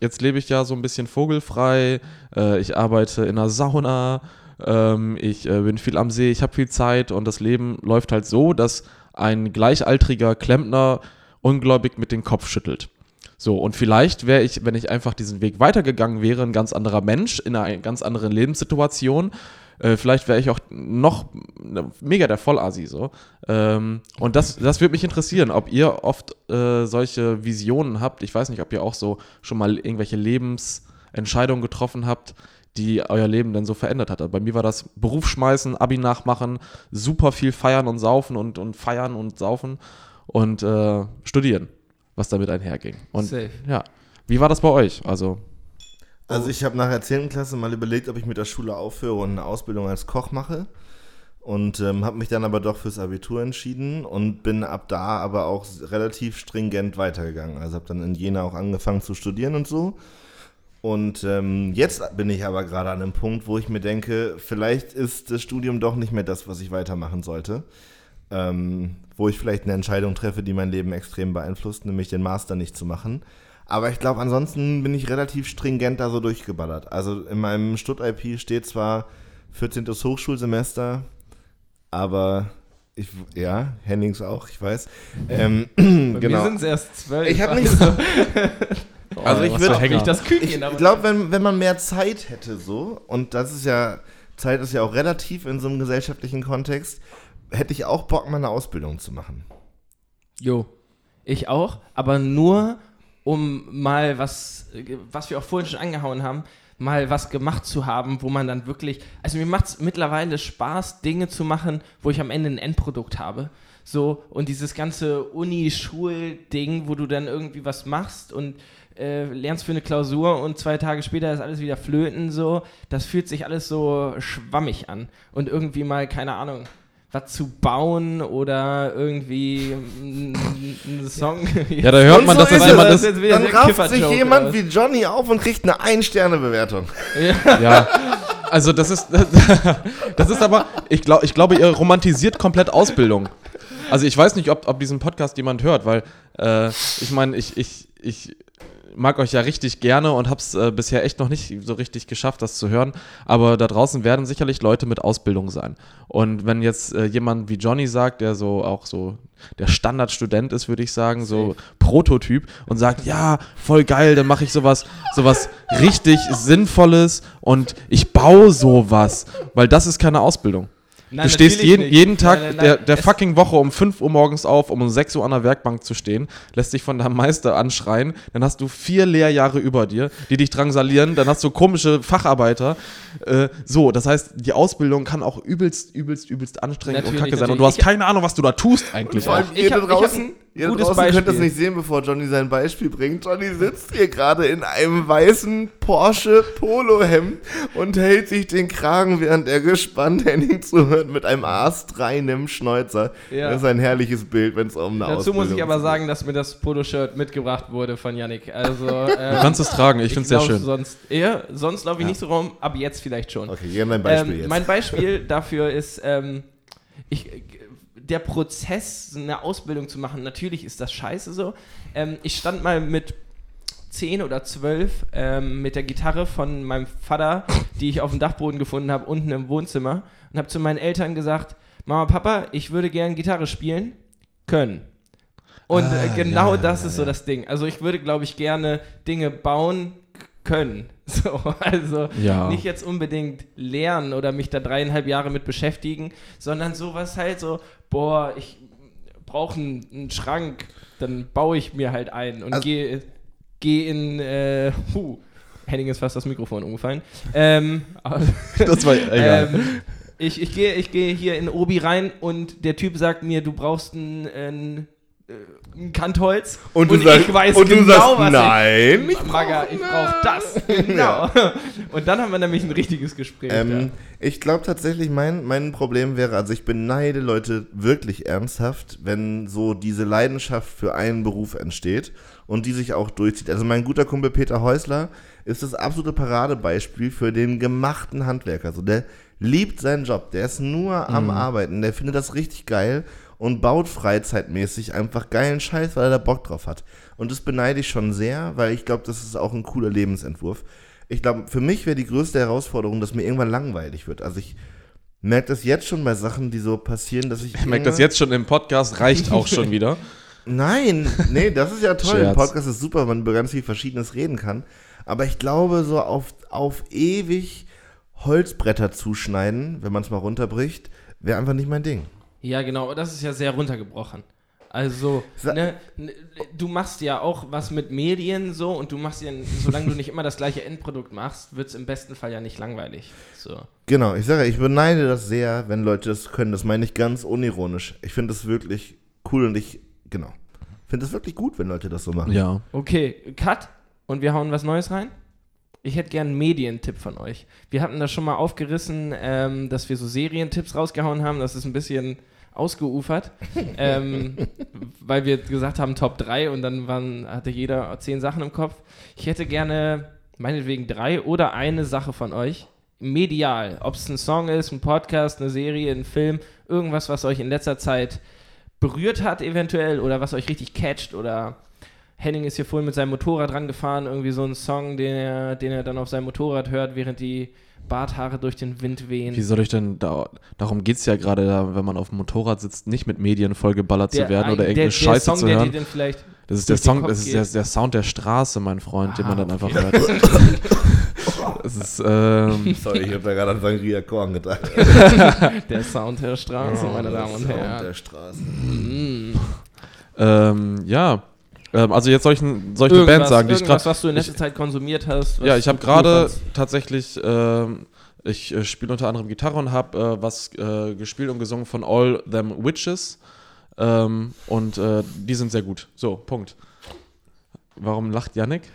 Speaker 4: jetzt lebe ich ja so ein bisschen vogelfrei. Äh, ich arbeite in einer Sauna, ähm, ich äh, bin viel am See, ich habe viel Zeit und das Leben läuft halt so, dass ein gleichaltriger Klempner ungläubig mit dem Kopf schüttelt. So, und vielleicht wäre ich, wenn ich einfach diesen Weg weitergegangen wäre, ein ganz anderer Mensch in einer ganz anderen Lebenssituation. Äh, vielleicht wäre ich auch noch ne, mega der Vollasi so. Ähm, und das, das würde mich interessieren, ob ihr oft äh, solche Visionen habt. Ich weiß nicht, ob ihr auch so schon mal irgendwelche Lebensentscheidungen getroffen habt, die euer Leben denn so verändert hat. Also bei mir war das Beruf schmeißen, Abi nachmachen, super viel feiern und saufen und, und feiern und saufen und äh, studieren, was damit einherging. Und
Speaker 2: Safe.
Speaker 4: ja, wie war das bei euch? Also,
Speaker 3: Also ich habe nach der 10. Klasse mal überlegt, ob ich mit der Schule aufhöre und eine Ausbildung als Koch mache. Und ähm, habe mich dann aber doch fürs Abitur entschieden und bin ab da aber auch relativ stringent weitergegangen. Also habe dann in Jena auch angefangen zu studieren und so. Und ähm, jetzt bin ich aber gerade an einem Punkt, wo ich mir denke, vielleicht ist das Studium doch nicht mehr das, was ich weitermachen sollte. Ähm, wo ich vielleicht eine Entscheidung treffe, die mein Leben extrem beeinflusst, nämlich den Master nicht zu machen. Aber ich glaube, ansonsten bin ich relativ stringent da so durchgeballert. Also in meinem Stutt-IP steht zwar 14. Hochschulsemester, aber ich, ja, Hennings auch, ich weiß. Ähm,
Speaker 2: Bei
Speaker 3: genau.
Speaker 2: sind es erst zwölf.
Speaker 3: Ich habe nicht
Speaker 2: also,
Speaker 3: so. Also ich würde
Speaker 2: nicht das Küken.
Speaker 3: Ich glaube, wenn, wenn man mehr Zeit hätte so, und das ist ja, Zeit ist ja auch relativ in so einem gesellschaftlichen Kontext, hätte ich auch Bock, mal eine Ausbildung zu machen.
Speaker 2: Jo, ich auch, aber nur um mal was, was wir auch vorhin schon angehauen haben, mal was gemacht zu haben, wo man dann wirklich, also mir macht es mittlerweile Spaß, Dinge zu machen, wo ich am Ende ein Endprodukt habe. So, und dieses ganze Uni-Schul-Ding, wo du dann irgendwie was machst und äh, lernst für eine Klausur und zwei Tage später ist alles wieder flöten, so, das fühlt sich alles so schwammig an. Und irgendwie mal, keine Ahnung, was zu bauen oder irgendwie einen Song.
Speaker 4: Ja, da hört man,
Speaker 3: so
Speaker 4: dass das
Speaker 3: ist
Speaker 4: jemand ist.
Speaker 3: Dann rafft sich jemand wie Johnny auf und kriegt eine Ein-Sterne-Bewertung.
Speaker 4: Ja. Also das ist, das ist aber, ich, glaub, ich glaube, ihr romantisiert komplett Ausbildung. Also ich weiß nicht, ob, ob diesen Podcast jemand hört, weil äh, ich meine, ich, ich, ich mag euch ja richtig gerne und habe es äh, bisher echt noch nicht so richtig geschafft, das zu hören. Aber da draußen werden sicherlich Leute mit Ausbildung sein. Und wenn jetzt äh, jemand wie Johnny sagt, der so auch so der Standardstudent ist, würde ich sagen, so Prototyp und sagt, ja, voll geil, dann mache ich sowas, sowas richtig Sinnvolles und ich baue sowas, weil das ist keine Ausbildung.
Speaker 2: Nein,
Speaker 4: du stehst jeden,
Speaker 2: nicht.
Speaker 4: jeden Tag
Speaker 2: Nein, nein, nein.
Speaker 4: der, der fucking Woche um 5 Uhr morgens auf, um um 6 Uhr an der Werkbank zu stehen, lässt dich von deinem Meister anschreien, dann hast du vier Lehrjahre über dir, die dich drangsalieren, dann hast du komische Facharbeiter. Äh, so, das heißt, die Ausbildung kann auch übelst, übelst, übelst anstrengend
Speaker 2: Natürlich,
Speaker 4: und kacke sein. Und du hast
Speaker 2: Ich-
Speaker 4: keine Ahnung, was du da tust eigentlich.
Speaker 3: Vor allem
Speaker 2: Ich
Speaker 3: ihr
Speaker 2: hab-
Speaker 3: da
Speaker 2: ich hab
Speaker 3: draußen, ihr
Speaker 2: gutes
Speaker 3: draußen könnt das
Speaker 2: Beispiel.
Speaker 3: nicht sehen, bevor Johnny sein Beispiel bringt. Johnny sitzt hier gerade in einem weißen Porsche Polohemd und hält sich den Kragen, während er gespannt Henning zuhört mit einem astreinem Schnäuzer.
Speaker 2: Ja.
Speaker 3: Das ist ein herrliches Bild, wenn es um eine
Speaker 2: Dazu
Speaker 3: Ausbildung
Speaker 2: muss ich aber sagen, dass mir das Poloshirt mitgebracht wurde von Yannick. Also, ähm,
Speaker 4: Du kannst es tragen, ich finde es sehr schön.
Speaker 2: Sonst, ja, sonst laufe ich nicht so rum, aber jetzt vielleicht schon.
Speaker 3: Okay, hier dein Beispiel
Speaker 2: ähm,
Speaker 3: jetzt.
Speaker 2: Mein Beispiel dafür ist, ähm, ich, der Prozess, eine Ausbildung zu machen, natürlich ist das scheiße so. Ähm, ich stand mal mit 10 oder 12 ähm, mit der Gitarre von meinem Vater, die ich auf dem Dachboden gefunden habe, unten im Wohnzimmer und habe zu meinen Eltern gesagt, Mama, Papa, ich würde gern Gitarre spielen können. Und
Speaker 4: Ah,
Speaker 2: äh, genau
Speaker 4: ja,
Speaker 2: das
Speaker 4: ja,
Speaker 2: ist so das Ding. Also ich würde, glaube ich, gerne Dinge bauen können. So, also
Speaker 4: Ja.
Speaker 2: nicht jetzt unbedingt lernen oder mich da dreieinhalb Jahre mit beschäftigen, sondern sowas halt so, boah, ich brauche einen, einen Schrank, dann baue ich mir halt einen und
Speaker 3: Also-
Speaker 2: gehe geh in, äh, huh, Henning ist fast das Mikrofon umgefallen. Ähm,
Speaker 4: Das war egal.
Speaker 2: ähm, ich ich gehe ich gehe hier in Obi rein und der Typ sagt mir, du brauchst ein, ein, äh, ein Kantholz.
Speaker 3: und du sagst,
Speaker 2: ich weiß
Speaker 3: und
Speaker 2: genau,
Speaker 3: sagst
Speaker 2: was
Speaker 3: nein,
Speaker 2: ich, Maga, ich brauche das. Genau. Und dann haben wir nämlich ein richtiges Gespräch.
Speaker 3: Ähm, ich glaube tatsächlich, mein, mein Problem wäre, also ich beneide Leute wirklich ernsthaft, wenn so diese Leidenschaft für einen Beruf entsteht und die sich auch durchzieht. Also mein guter Kumpel Peter Häusler ist das absolute Paradebeispiel für den gemachten Handwerker. Also der liebt seinen Job, der ist nur am Arbeiten, der findet das richtig geil und baut freizeitmäßig einfach geilen Scheiß, weil er da Bock drauf hat. Und das beneide ich schon sehr, weil ich glaube, das ist auch ein cooler Lebensentwurf. Ich glaube, für mich wäre die größte Herausforderung, dass mir irgendwann langweilig wird. Also ich merke das jetzt schon bei Sachen, die so passieren, dass ich.
Speaker 4: Ich merke das jetzt schon im Podcast, reicht auch schon wieder.
Speaker 3: Nein, nee, das ist ja toll. Ein. Podcast ist super, man über ganz viel Verschiedenes reden kann. Aber ich glaube, so auf, auf ewig Holzbretter zuschneiden, wenn man es mal runterbricht, wäre einfach nicht mein Ding.
Speaker 2: Ja, genau. Das ist ja sehr runtergebrochen. Also, ne, ne, du machst ja auch was mit Medien so und du machst ja, solange du nicht immer das gleiche Endprodukt machst, wird es im besten Fall ja nicht langweilig. So.
Speaker 3: Genau, ich sage, ich beneide das sehr, wenn Leute das können. Das meine ich ganz unironisch. Ich finde das wirklich cool und ich, genau, finde es wirklich gut, wenn Leute das so machen.
Speaker 4: Ja.
Speaker 2: Okay, Cut und wir hauen was Neues rein. Ich hätte gern einen Medientipp von euch. Wir hatten das schon mal aufgerissen, ähm, dass wir so Serientipps rausgehauen haben. Das ist ein bisschen ausgeufert, ähm, weil wir gesagt haben Top 3 und dann waren, hatte jeder zehn Sachen im Kopf. Ich hätte gerne meinetwegen drei oder eine Sache von euch. Medial, ob es ein Song ist, ein Podcast, eine Serie, ein Film, irgendwas, was euch in letzter Zeit berührt hat eventuell oder was euch richtig catcht oder Henning ist hier vorhin mit seinem Motorrad rangefahren, irgendwie so ein Song, den er, den er dann auf seinem Motorrad hört, während die Barthaare durch den Wind wehen.
Speaker 4: Wie soll ich denn, da, darum geht es ja gerade, da, wenn man auf dem Motorrad sitzt, nicht mit Medien vollgeballert zu werden oder
Speaker 2: ein-
Speaker 4: irgendeine
Speaker 2: der,
Speaker 4: Scheiße
Speaker 2: der Song,
Speaker 4: zu
Speaker 2: der
Speaker 4: hören.
Speaker 2: vielleicht
Speaker 4: Das ist der Song,
Speaker 2: Kopf
Speaker 4: das ist der, der Sound der Straße, mein Freund, den man
Speaker 2: Ah,
Speaker 4: dann einfach
Speaker 2: okay.
Speaker 4: hört. Es ist, ähm,
Speaker 3: Sorry, ich habe da gerade an Sangria Korn gedacht.
Speaker 2: der Sound der Straße, meine Damen und
Speaker 3: Sound
Speaker 2: Herren.
Speaker 3: Der Straße.
Speaker 2: Mm.
Speaker 4: ähm, ja. Ähm, also jetzt soll ich, ein- soll ich eine Band sagen, die ich gerade.
Speaker 2: was du in letzter Zeit konsumiert hast. was
Speaker 4: Ja, ich habe gerade tatsächlich, ähm, ich äh, spiele unter anderem Gitarre und habe äh, was äh, gespielt und gesungen von All Them Witches. Ähm, und äh, die sind sehr gut. So, Punkt. Warum lacht Yannick?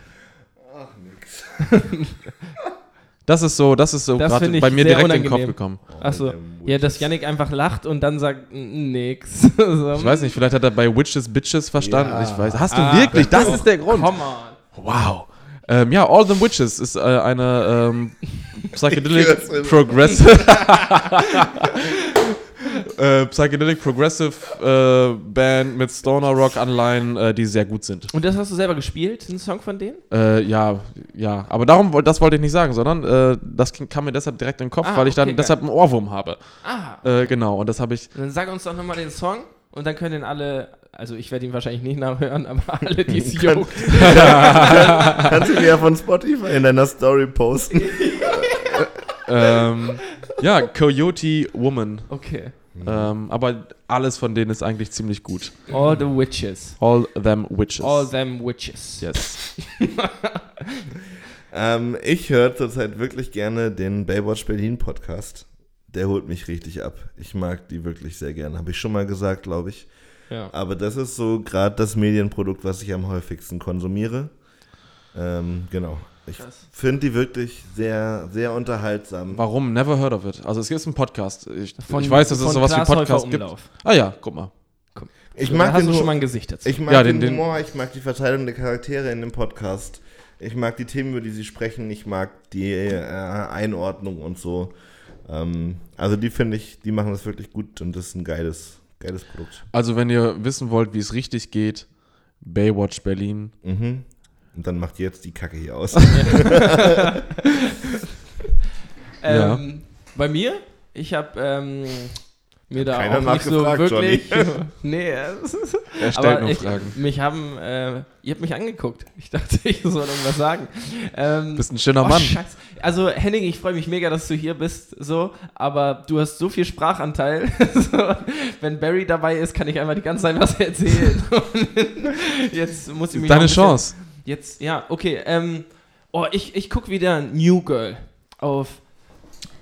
Speaker 4: Das ist so, das ist so
Speaker 2: Das
Speaker 4: gerade bei mir direkt in den Kopf
Speaker 2: unangenehm.
Speaker 4: gekommen.
Speaker 2: Achso. Ja, dass Yannick einfach lacht und dann sagt "N- nix. so.
Speaker 4: Ich weiß nicht, vielleicht hat er bei Witches Bitches verstanden.
Speaker 3: Ja.
Speaker 4: Ich weiß. Hast du
Speaker 2: Ah,
Speaker 4: wirklich? Das ist der Grund.
Speaker 2: Come on.
Speaker 4: Wow. Ähm, ja, All the Witches ist äh, eine ähm,
Speaker 3: Ich
Speaker 4: Psychedelic. Progressive. äh, Psychedelic Progressive äh, Band mit Stoner Rock Anleihen, äh, die sehr gut sind.
Speaker 2: Und das hast du selber gespielt, einen Song von denen?
Speaker 4: Äh, ja, ja. Aber darum, das wollte ich nicht sagen, sondern äh, das kam mir deshalb direkt in den Kopf,
Speaker 2: Ah,
Speaker 4: weil ich dann
Speaker 2: okay, geil.
Speaker 4: deshalb einen Ohrwurm habe.
Speaker 2: Ah.
Speaker 4: Äh, genau, und das habe ich.
Speaker 2: Dann sag uns doch nochmal den Song und dann können alle, also ich werde ihn wahrscheinlich nicht nachhören, aber alle, die es juckt.
Speaker 3: Kannst du mir ja von Spotify in deiner Story posten.
Speaker 4: Ähm, ja, Coyote Woman.
Speaker 2: Okay.
Speaker 4: Ähm, aber alles von denen ist eigentlich ziemlich gut.
Speaker 2: All the Witches.
Speaker 4: All them Witches.
Speaker 2: All them Witches.
Speaker 4: Yes.
Speaker 3: ähm, ich höre zurzeit wirklich gerne den Baywatch Berlin Podcast. Der holt mich richtig ab. Ich mag die wirklich sehr gerne. Habe ich schon mal gesagt, glaube ich.
Speaker 2: Ja.
Speaker 3: Aber das ist so gerade das Medienprodukt, was ich am häufigsten konsumiere. Ähm, genau. Ich finde die wirklich sehr, sehr unterhaltsam.
Speaker 4: Warum? Never heard of it. Also es gibt einen Podcast. Ich,
Speaker 2: Von-
Speaker 4: ich weiß, dass es sowas wie Podcast gibt. Ah ja, guck mal.
Speaker 3: Ich
Speaker 2: Da
Speaker 3: mag
Speaker 2: hast
Speaker 3: den
Speaker 2: du schon mal ein Gesicht dazu.
Speaker 3: Ich mag
Speaker 4: Ja,
Speaker 3: den,
Speaker 4: den- den-
Speaker 3: Humor, ich mag die Verteilung der Charaktere in dem Podcast. Ich mag die Themen, über die sie sprechen. Ich mag die äh, Einordnung und so. Ähm, also die finde ich, die machen das wirklich gut und das ist ein geiles, geiles Produkt.
Speaker 4: Also wenn ihr wissen wollt, wie es richtig geht, Baywatch Berlin.
Speaker 3: Mhm. Und dann macht ihr jetzt die Kacke hier aus.
Speaker 4: Ja.
Speaker 2: Ähm, Bei mir, ich habe ähm, mir da
Speaker 3: keiner
Speaker 2: auch nicht so
Speaker 3: nachgefragt,
Speaker 2: wirklich.
Speaker 3: Johnny.
Speaker 2: nee, ist,
Speaker 4: Er stellt
Speaker 2: aber
Speaker 4: nur
Speaker 2: ich,
Speaker 4: Fragen.
Speaker 2: mich haben, äh, ihr habt mich angeguckt. Ich dachte, ich soll irgendwas sagen. Ähm,
Speaker 4: Bist ein schöner
Speaker 2: oh,
Speaker 4: Mann.
Speaker 2: Scheiße. Also Henning, ich freue mich mega, dass du hier bist, so, aber du hast so viel Sprachanteil. so, wenn Barry dabei ist, kann ich einfach die ganze Zeit was erzählen. Jetzt muss ich mich
Speaker 4: Deine Chance.
Speaker 2: Jetzt, ja, okay. Ähm, oh, ich, ich gucke wieder New Girl auf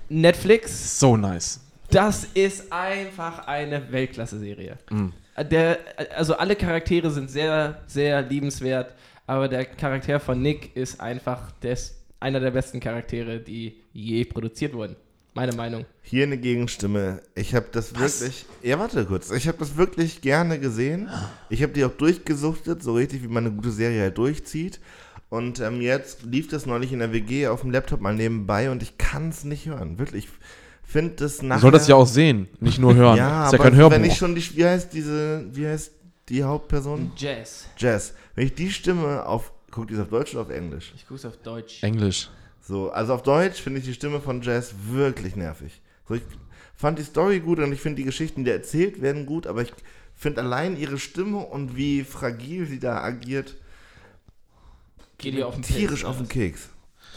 Speaker 2: Netflix.
Speaker 4: So nice.
Speaker 2: Das ist einfach eine Weltklasse-Serie.
Speaker 4: Mhm.
Speaker 2: Der, also alle Charaktere sind sehr, sehr liebenswert, aber der Charakter von Nick ist einfach des, einer der besten Charaktere, die je produziert wurden. Meine Meinung.
Speaker 3: Hier eine Gegenstimme. Ich habe das wirklich. Ja, warte kurz. Ich habe das wirklich gerne gesehen. Ich habe die auch durchgesuchtet, so richtig, wie man eine gute Serie halt durchzieht. Und ähm, jetzt lief das neulich in der WG auf dem Laptop mal nebenbei und ich kann es nicht hören. Wirklich. Ich finde das nachher.
Speaker 4: Du solltest ja auch sehen, nicht nur hören.
Speaker 3: Ja,
Speaker 4: ist ja
Speaker 3: aber
Speaker 4: kein Hörbuch.
Speaker 3: wenn ich schon die. Wie heißt diese. Wie heißt die Hauptperson?
Speaker 2: Jazz.
Speaker 3: Jazz. Wenn ich die Stimme auf. Guck, die ist auf Deutsch oder auf Englisch?
Speaker 2: Ich gucke es auf Deutsch.
Speaker 4: Englisch.
Speaker 3: So, also auf Deutsch finde ich die Stimme von Jazz wirklich nervig. So, ich fand die Story gut und ich finde die Geschichten, die erzählt werden, gut, aber ich finde allein ihre Stimme und wie fragil sie da agiert,
Speaker 2: Geht dir auf den
Speaker 3: tierisch
Speaker 2: Pilz,
Speaker 3: auf den Keks.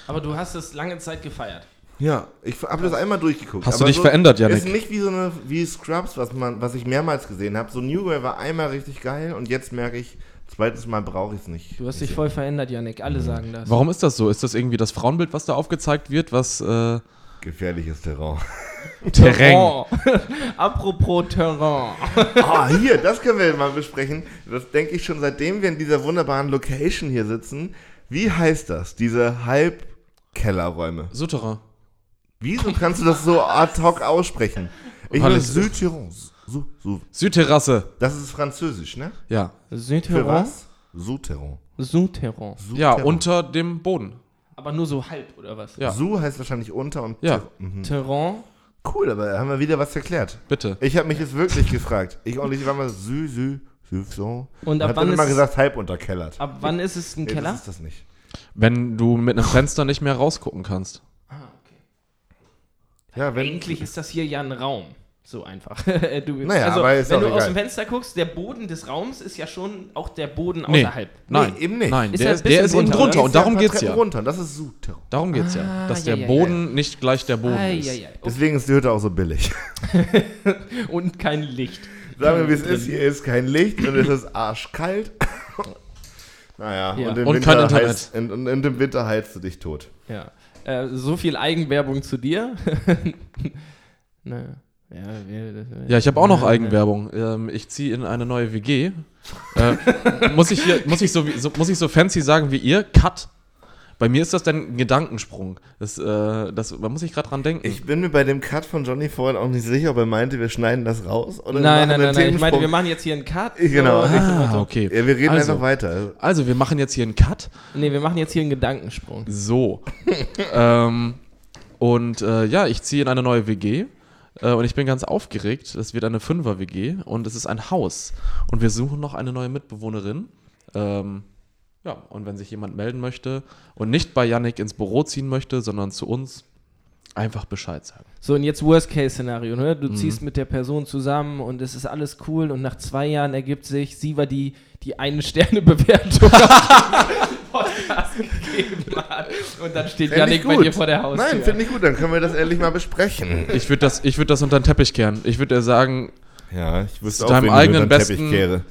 Speaker 2: Aber du hast es lange Zeit gefeiert.
Speaker 3: Ja, ich habe das einmal durchgeguckt.
Speaker 4: Hast du dich verändert, Yannick?
Speaker 3: Ist nicht wie so eine wie Scrubs, was man, was ich mehrmals gesehen habe. So New Girl war einmal richtig geil und jetzt merke ich, zweites Mal brauche ich es nicht.
Speaker 2: Du hast dich voll verändert, Yannick. Alle sagen das.
Speaker 4: Warum ist das so? Ist das irgendwie das Frauenbild, was da aufgezeigt wird, was äh,
Speaker 3: Gefährliches Terrain.
Speaker 4: Terrain?
Speaker 2: Apropos Terrain.
Speaker 3: Ah, hier, das können wir mal besprechen. Das denke ich schon seitdem wir in dieser wunderbaren Location hier sitzen. Wie heißt das, diese Halbkellerräume?
Speaker 4: Souterrain.
Speaker 3: Wieso kannst du das so ad hoc aussprechen? Ich will
Speaker 4: es-
Speaker 3: Südtirol. Su, su.
Speaker 4: Südterrasse.
Speaker 3: Das ist französisch, ne?
Speaker 4: Ja.
Speaker 3: Für
Speaker 2: Südterrain.
Speaker 3: was? Souterrain.
Speaker 2: Südterrain.
Speaker 4: Ja,
Speaker 3: Souterrain.
Speaker 4: unter dem Boden.
Speaker 2: Aber nur so halb, oder was?
Speaker 4: Ja.
Speaker 3: Su heißt wahrscheinlich unter und
Speaker 4: Ja.
Speaker 3: Ter- Mhm.
Speaker 2: Terrain.
Speaker 3: Cool, aber da haben wir wieder was erklärt.
Speaker 4: Bitte.
Speaker 3: Ich habe mich jetzt wirklich gefragt. Ich und ich war mal Sü, Sü, Sü, so.
Speaker 2: Und ab
Speaker 3: hat
Speaker 2: wann
Speaker 3: dann immer
Speaker 2: ist es-
Speaker 3: gesagt, halb unterkellert.
Speaker 2: Ab wann ist es ein
Speaker 3: Nee,
Speaker 2: Keller?
Speaker 3: das ist das nicht.
Speaker 4: Wenn du mit einem Fenster nicht mehr rausgucken kannst.
Speaker 2: ah, okay.
Speaker 3: Ja, wenn,
Speaker 2: Eigentlich ist das hier ja ein Raum. So einfach. du,
Speaker 3: Naja,
Speaker 2: also,
Speaker 3: aber ist
Speaker 2: wenn
Speaker 3: auch
Speaker 2: du
Speaker 3: egal.
Speaker 2: aus dem Fenster guckst, der Boden des Raums ist ja schon auch der Boden
Speaker 4: Nee.
Speaker 2: außerhalb.
Speaker 4: Nein,
Speaker 3: eben nicht.
Speaker 4: Nein,
Speaker 2: Ist
Speaker 4: der,
Speaker 2: ja
Speaker 4: ist, der ist eben
Speaker 2: drunter, oder?
Speaker 4: und darum geht's
Speaker 3: Treppen
Speaker 4: ja.
Speaker 3: runter. Das ist Souterrain.
Speaker 4: Darum geht's ja.
Speaker 2: Ah,
Speaker 4: Dass
Speaker 2: ja,
Speaker 4: der
Speaker 2: ja,
Speaker 4: Boden nicht gleich der Boden
Speaker 2: Ah,
Speaker 4: ist.
Speaker 2: ja, ja. Okay.
Speaker 3: Deswegen ist die Hütte auch so billig.
Speaker 2: Und kein Licht.
Speaker 3: Sagen wir, wie es ist. Hier ist kein Licht und es ist arschkalt. naja,
Speaker 2: Ja.
Speaker 3: und, im
Speaker 4: Und
Speaker 3: Winter
Speaker 4: kein Internet.
Speaker 3: heizt, und, und, und im Winter heizt du dich tot.
Speaker 2: Ja. Äh, so viel Eigenwerbung zu dir. naja. Ja, wir,
Speaker 4: Ja, ich habe auch noch Eigenwerbung. Ähm, ich ziehe in eine neue WG. äh, muss ich hier, muss ich so, so, muss ich so fancy sagen wie ihr? Cut. Bei mir ist das dann ein Gedankensprung. Das, äh, das, da muss ich gerade dran denken.
Speaker 3: Ich bin mir bei dem Cut von Johnny vorhin auch nicht sicher, ob er meinte, wir schneiden das raus oder wir
Speaker 2: Nein,
Speaker 3: machen
Speaker 2: nein, nein, nein. Ich meine,
Speaker 3: Themensprung.
Speaker 2: wir machen jetzt hier einen Cut.
Speaker 3: Genau.
Speaker 4: Ah, okay.
Speaker 3: Ja, wir reden
Speaker 4: also,
Speaker 3: einfach weiter.
Speaker 4: Also, wir machen jetzt hier einen Cut.
Speaker 2: Nee, wir machen jetzt hier einen Gedankensprung.
Speaker 4: So. ähm, und äh, ja, ich ziehe in eine neue WG. Äh, und ich bin ganz aufgeregt. Es wird eine Fünfer-WG und es ist ein Haus. Und wir suchen noch eine neue Mitbewohnerin. Ähm, ja, und wenn sich jemand melden möchte und nicht bei Yannick ins Büro ziehen möchte, sondern zu uns, einfach Bescheid sagen.
Speaker 2: So, und jetzt Worst-Case-Szenario, ne? Du
Speaker 4: Mhm.
Speaker 2: ziehst mit der Person zusammen und es ist alles cool und nach zwei Jahren ergibt sich, sie war die, die eine Sterne-Bewertung Podcast gegeben hat. Und dann steht Janik bei
Speaker 3: gut.
Speaker 2: dir vor der Haustür.
Speaker 3: Nein, finde ich gut, dann können wir das endlich mal besprechen.
Speaker 4: Ich würde das, ich würd das unter den Teppich kehren. Ich würde dir sagen,
Speaker 3: Ja, ich wüsste
Speaker 4: Zu
Speaker 3: auch,
Speaker 4: deinem
Speaker 3: ich
Speaker 4: eigenen
Speaker 3: unter den Teppich
Speaker 4: besten-
Speaker 3: kehre.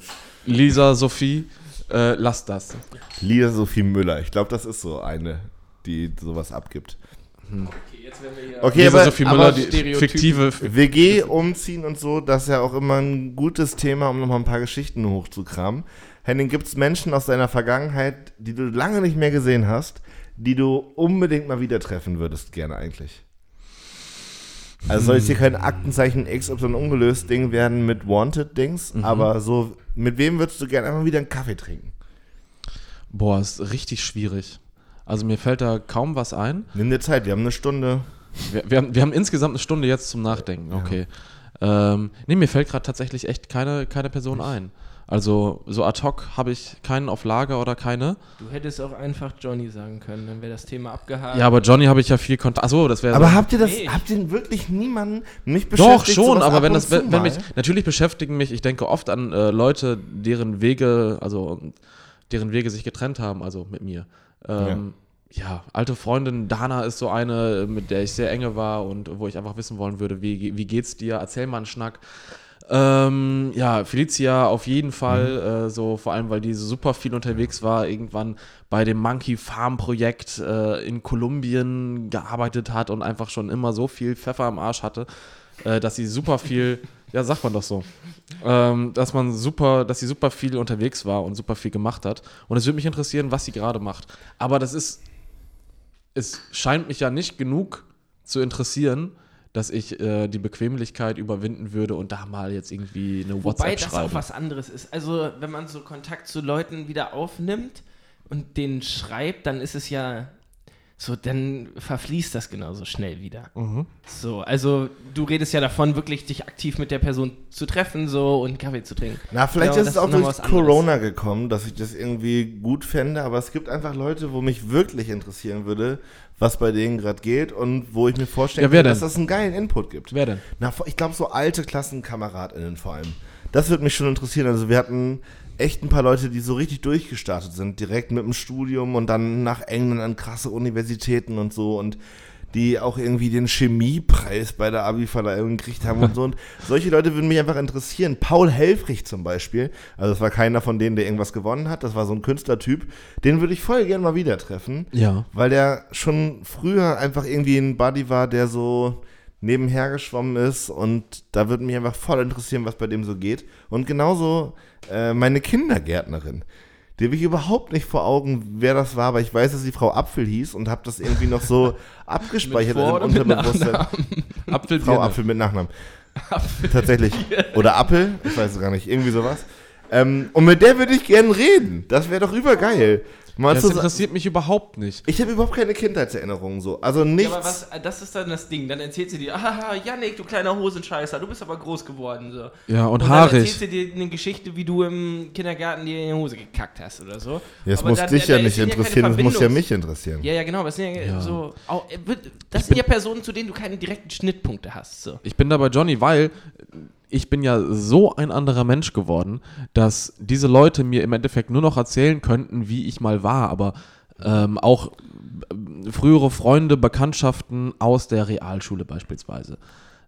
Speaker 4: Lisa, Sophie, äh, lass das.
Speaker 3: Lisa Sophie Müller. Ich glaube, das ist so eine, die sowas abgibt.
Speaker 2: Okay, jetzt werden wir hier
Speaker 3: Okay,
Speaker 4: Lisa,
Speaker 3: aber,
Speaker 4: Sophie
Speaker 2: aber
Speaker 4: Müller, die
Speaker 2: Stereotypen.
Speaker 4: fiktive.
Speaker 3: WG umziehen und so, das ist ja auch immer ein gutes Thema, um nochmal ein paar Geschichten hochzukramen. Henning, gibt es Menschen aus deiner Vergangenheit, die du lange nicht mehr gesehen hast, die du unbedingt mal wieder treffen würdest, gerne eigentlich? Also soll jetzt hier kein Aktenzeichen XY ungelöst Ding werden mit Wanted-Dings, aber so, mit wem würdest du gerne einmal wieder einen Kaffee trinken?
Speaker 4: Boah, ist richtig schwierig. Also mir fällt da kaum was ein.
Speaker 3: Nimm dir Zeit, wir haben eine Stunde.
Speaker 4: Wir, wir, haben, wir haben insgesamt eine Stunde jetzt zum Nachdenken. Okay. Ähm, nee, mir fällt gerade tatsächlich echt keine, keine Person ein. Also so ad hoc habe ich keinen auf Lager oder keine.
Speaker 2: Du hättest auch einfach Johnny sagen können, dann wäre das Thema abgehakt.
Speaker 4: Ja, aber Johnny habe ich ja viel Kontakt. Achso, das wäre.
Speaker 3: Aber
Speaker 4: so.
Speaker 3: habt ihr das,
Speaker 2: Nee.
Speaker 3: habt ihr wirklich niemanden mich
Speaker 4: Doch,
Speaker 3: beschäftigt?
Speaker 4: schon,
Speaker 3: sowas
Speaker 4: aber
Speaker 3: ab
Speaker 4: wenn das, wenn, wenn mich, natürlich beschäftigen mich, ich denke oft an äh, Leute, deren Wege, also deren Wege sich getrennt haben, also mit mir. Ähm, ja. alte Freundin Dana ist so eine, mit der ich sehr enge war und wo ich einfach wissen wollen würde, wie, wie geht's dir? Erzähl mal einen Schnack. Ähm, ja, Felicia auf jeden Fall, äh, so vor allem, weil die so super viel unterwegs war, irgendwann bei dem Monkey Farm Projekt äh, in Kolumbien gearbeitet hat und einfach schon immer so viel Pfeffer am Arsch hatte, äh, dass sie super viel, ja, sagt man doch so, ähm, dass man super, dass sie super viel unterwegs war und super viel gemacht hat. Und es würde mich interessieren, was sie gerade macht. Aber das ist, es scheint mich ja nicht genug zu interessieren, dass ich äh, die Bequemlichkeit überwinden würde und da mal jetzt irgendwie eine
Speaker 2: Wobei
Speaker 4: WhatsApp
Speaker 2: das
Speaker 4: schreibe.
Speaker 2: auch was anderes ist. Also, wenn man so Kontakt zu Leuten wieder aufnimmt und denen schreibt, dann ist es ja so, dann verfließt das genauso schnell wieder.
Speaker 4: Mhm.
Speaker 2: So, also du redest ja davon, wirklich dich aktiv mit der Person zu treffen so und Kaffee zu trinken.
Speaker 3: Na, vielleicht
Speaker 2: Ja,
Speaker 3: ist
Speaker 2: das
Speaker 3: es auch durch
Speaker 2: was anderes.
Speaker 3: Corona gekommen, dass ich das irgendwie gut fände, aber es gibt einfach Leute, wo mich wirklich interessieren würde, was bei denen gerade geht und wo ich mir vorstellen
Speaker 4: Ja,
Speaker 3: dass das einen geilen Input gibt.
Speaker 4: Wer denn?
Speaker 3: Na, ich glaube, so alte KlassenkameradInnen vor allem. Das würde mich schon interessieren. Also, wir hatten echt ein paar Leute, die so richtig durchgestartet sind, direkt mit dem Studium und dann nach England an krasse Universitäten und so und die auch irgendwie den Chemiepreis bei der Abi-Verleihung gekriegt haben und so. Und solche Leute würden mich einfach interessieren. Paul Helfrich zum Beispiel, also das war keiner von denen, der irgendwas gewonnen hat, das war so ein Künstlertyp, den würde ich voll gern mal wieder treffen
Speaker 4: Ja.
Speaker 3: weil der schon früher einfach irgendwie ein Buddy war, der so nebenher geschwommen ist und da würde mich einfach voll interessieren, was bei dem so geht. Und genauso äh, meine Kindergärtnerin. Die habe ich überhaupt nicht vor Augen, wer das war, aber ich weiß, dass die Frau Apfel hieß und habe das irgendwie noch so abgespeichert im
Speaker 2: mit
Speaker 3: Unterbewusstsein.
Speaker 4: Apfel
Speaker 3: Frau Apfel mit Nachnamen. Tatsächlich. Oder Appel, ich weiß es gar nicht, irgendwie sowas. Ähm, und mit der würde ich gerne reden. Das wäre doch übergeil. Mal
Speaker 4: Das interessiert mich überhaupt nicht.
Speaker 3: ich habe überhaupt keine Kindheitserinnerungen so. Also nichts.
Speaker 2: Ja, aber was, das ist dann das Ding. Dann erzählt sie dir, haha, Janik, du kleiner Hosenscheißer, du bist aber groß geworden. So.
Speaker 4: Ja, und
Speaker 2: dann
Speaker 4: haarig.
Speaker 2: erzählt sie dir eine Geschichte, wie du im Kindergarten dir in die Hose gekackt hast oder so.
Speaker 3: Ja, es
Speaker 2: Aber
Speaker 3: muss
Speaker 2: dann-
Speaker 3: dich
Speaker 2: da
Speaker 3: ja nicht
Speaker 2: ja
Speaker 3: interessieren, es muss ja mich interessieren.
Speaker 2: Ja, ja, genau. Es sind ja,
Speaker 4: Ja.
Speaker 2: so. Auch, äh, das sind ja Personen, zu denen du keine direkten Schnittpunkte hast. So.
Speaker 4: Ich bin da bei Johnny, weil ich bin ja so ein anderer Mensch geworden, dass diese Leute mir im Endeffekt nur noch erzählen könnten, wie ich mal war, aber ähm, auch äh, frühere Freunde, Bekanntschaften aus der Realschule beispielsweise.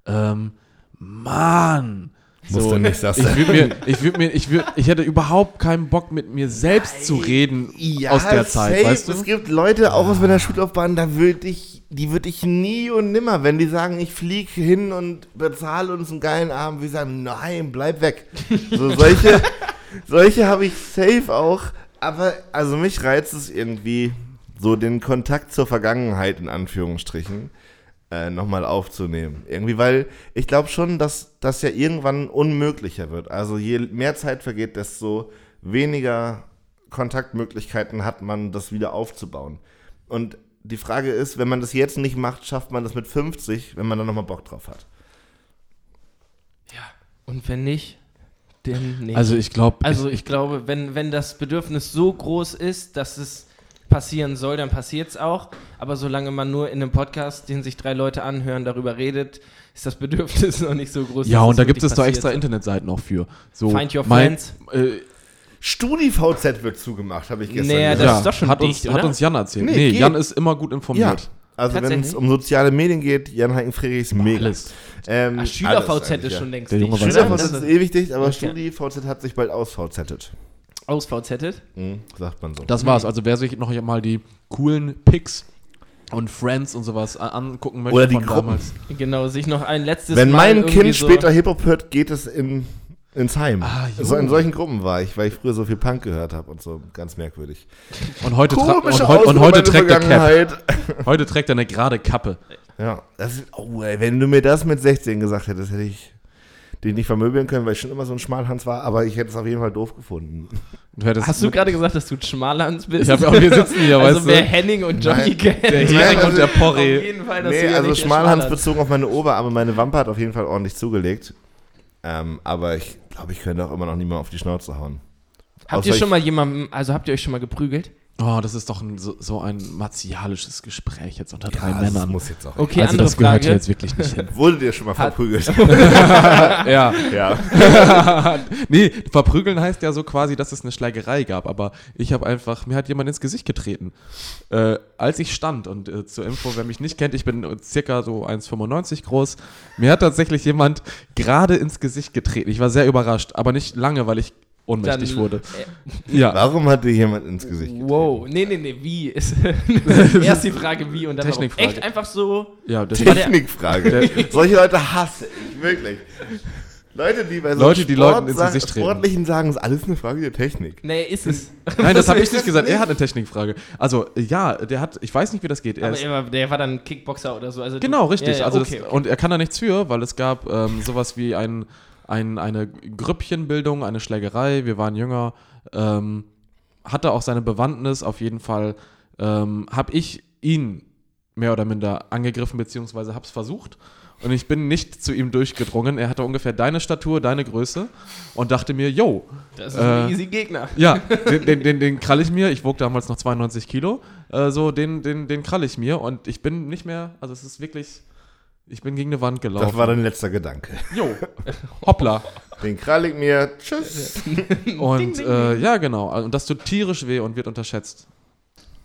Speaker 4: Ähm, Mann!
Speaker 3: Muss doch nicht das
Speaker 4: ich
Speaker 3: sein.
Speaker 4: würd mir, ich würd mir, ich würd, ich hätte überhaupt keinen Bock mit mir selbst zu reden aus der Zeit,
Speaker 3: safe.
Speaker 4: weißt du?
Speaker 3: Es gibt Leute, auch aus meiner Schullaufbahn, da würde ich, die würde ich nie und nimmer, wenn die sagen, ich fliege hin und bezahle uns einen geilen Abend, wir sagen, nein, bleib weg. So solche, solche habe ich safe auch, aber also mich reizt es irgendwie so den Kontakt zur Vergangenheit in Anführungsstrichen äh, nochmal aufzunehmen. Irgendwie, weil ich glaube schon, dass das ja irgendwann unmöglicher wird. Also je mehr Zeit vergeht, desto weniger Kontaktmöglichkeiten hat man, das wieder aufzubauen. Und die Frage ist, wenn man das jetzt nicht macht, schafft man das mit 50, wenn man dann nochmal Bock drauf hat.
Speaker 2: Und wenn nicht, dann nicht.
Speaker 4: Also ich glaube,
Speaker 2: Also ich glaube, wenn, wenn das Bedürfnis so groß ist, dass es passieren soll, dann passiert es auch. Aber solange man nur in einem Podcast, den sich drei Leute anhören, darüber redet, ist das Bedürfnis noch nicht so groß.
Speaker 4: ja, und da gibt es doch extra Internetseiten auch für. So,
Speaker 2: Find Your
Speaker 4: mein-
Speaker 2: Friends.
Speaker 4: Äh,
Speaker 3: StudiVZ wird zugemacht, habe ich gestern
Speaker 2: Nee,
Speaker 3: gehört.
Speaker 2: das
Speaker 4: ja,
Speaker 2: ist doch schon
Speaker 4: hat uns,
Speaker 2: dicht,
Speaker 4: hat
Speaker 2: oder?
Speaker 4: uns Jan erzählt.
Speaker 3: Nee,
Speaker 4: Nee,
Speaker 3: geht.
Speaker 4: Jan ist immer gut
Speaker 3: Ja,
Speaker 4: informiert.
Speaker 3: also wenn es um soziale Medien geht, Jan Heiken Friedrich ist mega.
Speaker 4: Alles.
Speaker 3: Ähm, alles
Speaker 2: SchülerVZ
Speaker 3: eigentlich,
Speaker 2: ist
Speaker 3: ja.
Speaker 2: schon längst
Speaker 4: Der Junge
Speaker 2: dicht.
Speaker 4: weiß.
Speaker 3: SchülerVZ ist ewig dicht, aber
Speaker 2: Okay.
Speaker 3: StudiVZ hat sich bald ausVZet.
Speaker 2: Aus VZ.
Speaker 3: Hm, sagt man so.
Speaker 4: Das war's. Also wer sich noch mal die coolen Pics und Friends und sowas a- angucken möchte
Speaker 3: Oder die
Speaker 4: von
Speaker 3: Gruppen.
Speaker 4: damals.
Speaker 2: Genau, sich noch ein letztes
Speaker 3: Wenn
Speaker 2: Mal
Speaker 3: mein
Speaker 2: irgendwie
Speaker 3: Kind
Speaker 2: so
Speaker 3: später Hip-Hop hört, geht es in, ins Heim.
Speaker 4: Ah,
Speaker 3: so in solchen Gruppen war ich, weil ich früher so viel Punk gehört habe und so. Ganz merkwürdig.
Speaker 4: Und heute, tra und, heu und heute trägt er Cap. Heute trägt er eine gerade Kappe.
Speaker 3: Ja, das ist, oh, ey, wenn du mir das mit 16 gesagt hättest, hätte ich den nicht vermöbeln können, weil ich schon immer so ein Schmalhans war, aber ich hätte es auf jeden Fall doof gefunden.
Speaker 4: Du
Speaker 2: Hast du gerade gesagt, dass du Schmalhans bist?
Speaker 4: Ich hab, auch, wir sitzen hier,
Speaker 2: also
Speaker 4: weißt
Speaker 2: wer
Speaker 4: du.
Speaker 2: Henning und Johnny
Speaker 3: Nein.
Speaker 2: kennt.
Speaker 4: Der
Speaker 3: Nein,
Speaker 4: Hering
Speaker 3: also-
Speaker 4: und der
Speaker 2: Auf
Speaker 4: Porree.
Speaker 2: jeden Fall, dass
Speaker 3: Nee, also Schmalhans bezogen auf meine Ober, aber meine Wampe hat auf jeden Fall ordentlich zugelegt. Ähm, aber ich glaube, ich könnte auch immer noch niemand auf die Schnauze hauen.
Speaker 2: Habt ihr
Speaker 3: Außer
Speaker 2: schon
Speaker 3: ich-
Speaker 2: mal jemanden, also habt ihr euch schon mal geprügelt?
Speaker 4: Oh, das ist doch ein, so, so ein martialisches Gespräch jetzt unter drei
Speaker 3: Ja, das
Speaker 4: Männern.
Speaker 3: muss jetzt auch.
Speaker 2: Okay,
Speaker 4: also
Speaker 2: andere
Speaker 4: das gehört
Speaker 2: Frage.
Speaker 4: hier jetzt wirklich nicht hin.
Speaker 3: Wurde dir schon mal verprügelt?
Speaker 4: ja.
Speaker 3: ja.
Speaker 4: nee, verprügeln heißt ja so quasi, dass es eine Schlägerei gab, aber ich habe einfach, mir hat jemand ins Gesicht getreten. Äh, als ich stand und äh, zur Info, wer mich nicht kennt, ich bin circa so 1,95 groß, mir hat tatsächlich jemand gerade ins Gesicht getreten. Ich war sehr überrascht, aber nicht lange, weil ich ohnmächtig
Speaker 2: Dann-
Speaker 4: wurde.
Speaker 2: Äh,
Speaker 4: Ja.
Speaker 3: Warum hat dir jemand ins Gesicht getreten?
Speaker 2: Wow, nee, nee, nee, wie ist. Erst die Frage, wie und dann warum.
Speaker 4: Technikfrage.
Speaker 2: Echt einfach so.
Speaker 4: Ja, das
Speaker 2: War der-
Speaker 3: Technikfrage. Solche Leute hasse ich, wirklich. Leute, die bei so
Speaker 4: Leute, die Leuten ins Gesicht treten.
Speaker 3: Sportlichen sagen, es ist alles eine Frage der Technik.
Speaker 2: Nee, ist es.
Speaker 4: Nein, das habe ich nicht
Speaker 3: es
Speaker 4: gesagt. Er
Speaker 3: nicht.
Speaker 4: hat eine Technikfrage. Also, ja, der hat, ich weiß nicht, wie das geht. Er
Speaker 2: Aber
Speaker 4: ist,
Speaker 2: er war, der war dann Kickboxer oder so. Also
Speaker 4: Genau, richtig.
Speaker 2: Ja, ja,
Speaker 4: also
Speaker 2: okay,
Speaker 4: das,
Speaker 2: okay.
Speaker 4: Und er kann da nichts für, weil es gab ähm, sowas wie ein, ein, eine Grüppchenbildung, eine Schlägerei. Wir waren jünger. Ähm, hatte auch seine Bewandtnis. Auf jeden Fall ähm, habe ich ihn mehr oder minder angegriffen, beziehungsweise habe es versucht. Und ich bin nicht zu ihm durchgedrungen. Er hatte ungefähr deine Statur, deine Größe und dachte mir, yo,
Speaker 2: Das ist ein
Speaker 4: Äh,
Speaker 2: easy Gegner.
Speaker 4: ja, den, den, den, den krall ich mir. Ich wog damals noch 92 Kilo. Äh, so, den, den, den krall ich mir und ich bin nicht mehr, also es ist wirklich, ich bin gegen eine Wand gelaufen.
Speaker 3: Das war dein letzter Gedanke.
Speaker 4: Jo, hoppla.
Speaker 3: Den krall ich mir. Tschüss.
Speaker 4: Und
Speaker 2: Ding, ding,
Speaker 4: äh, ja, genau. Und das tut tierisch weh und wird unterschätzt.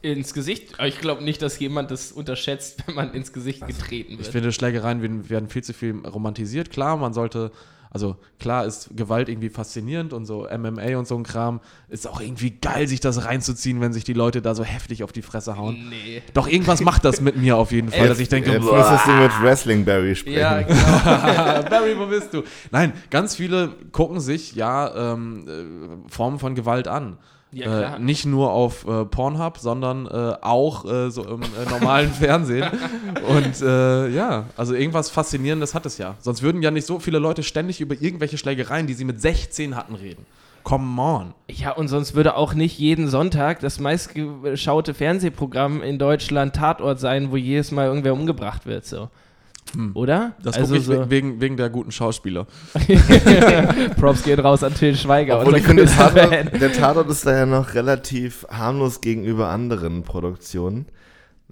Speaker 2: Ins Gesicht? Aber ich glaube nicht, dass jemand das unterschätzt, wenn man ins Gesicht getreten
Speaker 4: Ich
Speaker 2: wird.
Speaker 4: finde, Schlägereien werden viel zu viel romantisiert. Klar, man sollte, also klar ist Gewalt irgendwie faszinierend und so MMA und so ein Kram. Ist auch irgendwie geil, sich das reinzuziehen, wenn sich die Leute da so heftig auf die Fresse hauen.
Speaker 2: Nee.
Speaker 4: Doch irgendwas macht das mit mir auf jeden Fall, dass ich denke,
Speaker 3: Jetzt
Speaker 4: boah.
Speaker 3: müsstest du mit Wrestling Barry sprechen.
Speaker 2: Ja, genau.
Speaker 4: Barry, wo bist du? Nein, ganz viele gucken sich ja ähm, äh, Formen von Gewalt an.
Speaker 2: Ja,
Speaker 4: äh, nicht nur auf äh, Pornhub, sondern äh, auch äh, so im äh, normalen Fernsehen. Und äh, ja, also irgendwas Faszinierendes hat es ja. Sonst würden ja nicht so viele Leute ständig über irgendwelche Schlägereien, die sie mit 16 hatten, reden. Come on.
Speaker 2: Ja, und sonst würde auch nicht jeden Sonntag das meistgeschaute Fernsehprogramm in Deutschland Tatort sein, wo jedes Mal irgendwer umgebracht wird, so. Oder?
Speaker 4: Das
Speaker 2: also
Speaker 4: gucke ich
Speaker 2: so,
Speaker 4: we- wegen, wegen der guten Schauspieler.
Speaker 2: Props gehen raus an Till Schweiger.
Speaker 3: Obwohl ich finde. Tatort, der Tatort ist da ja noch relativ harmlos gegenüber anderen Produktionen.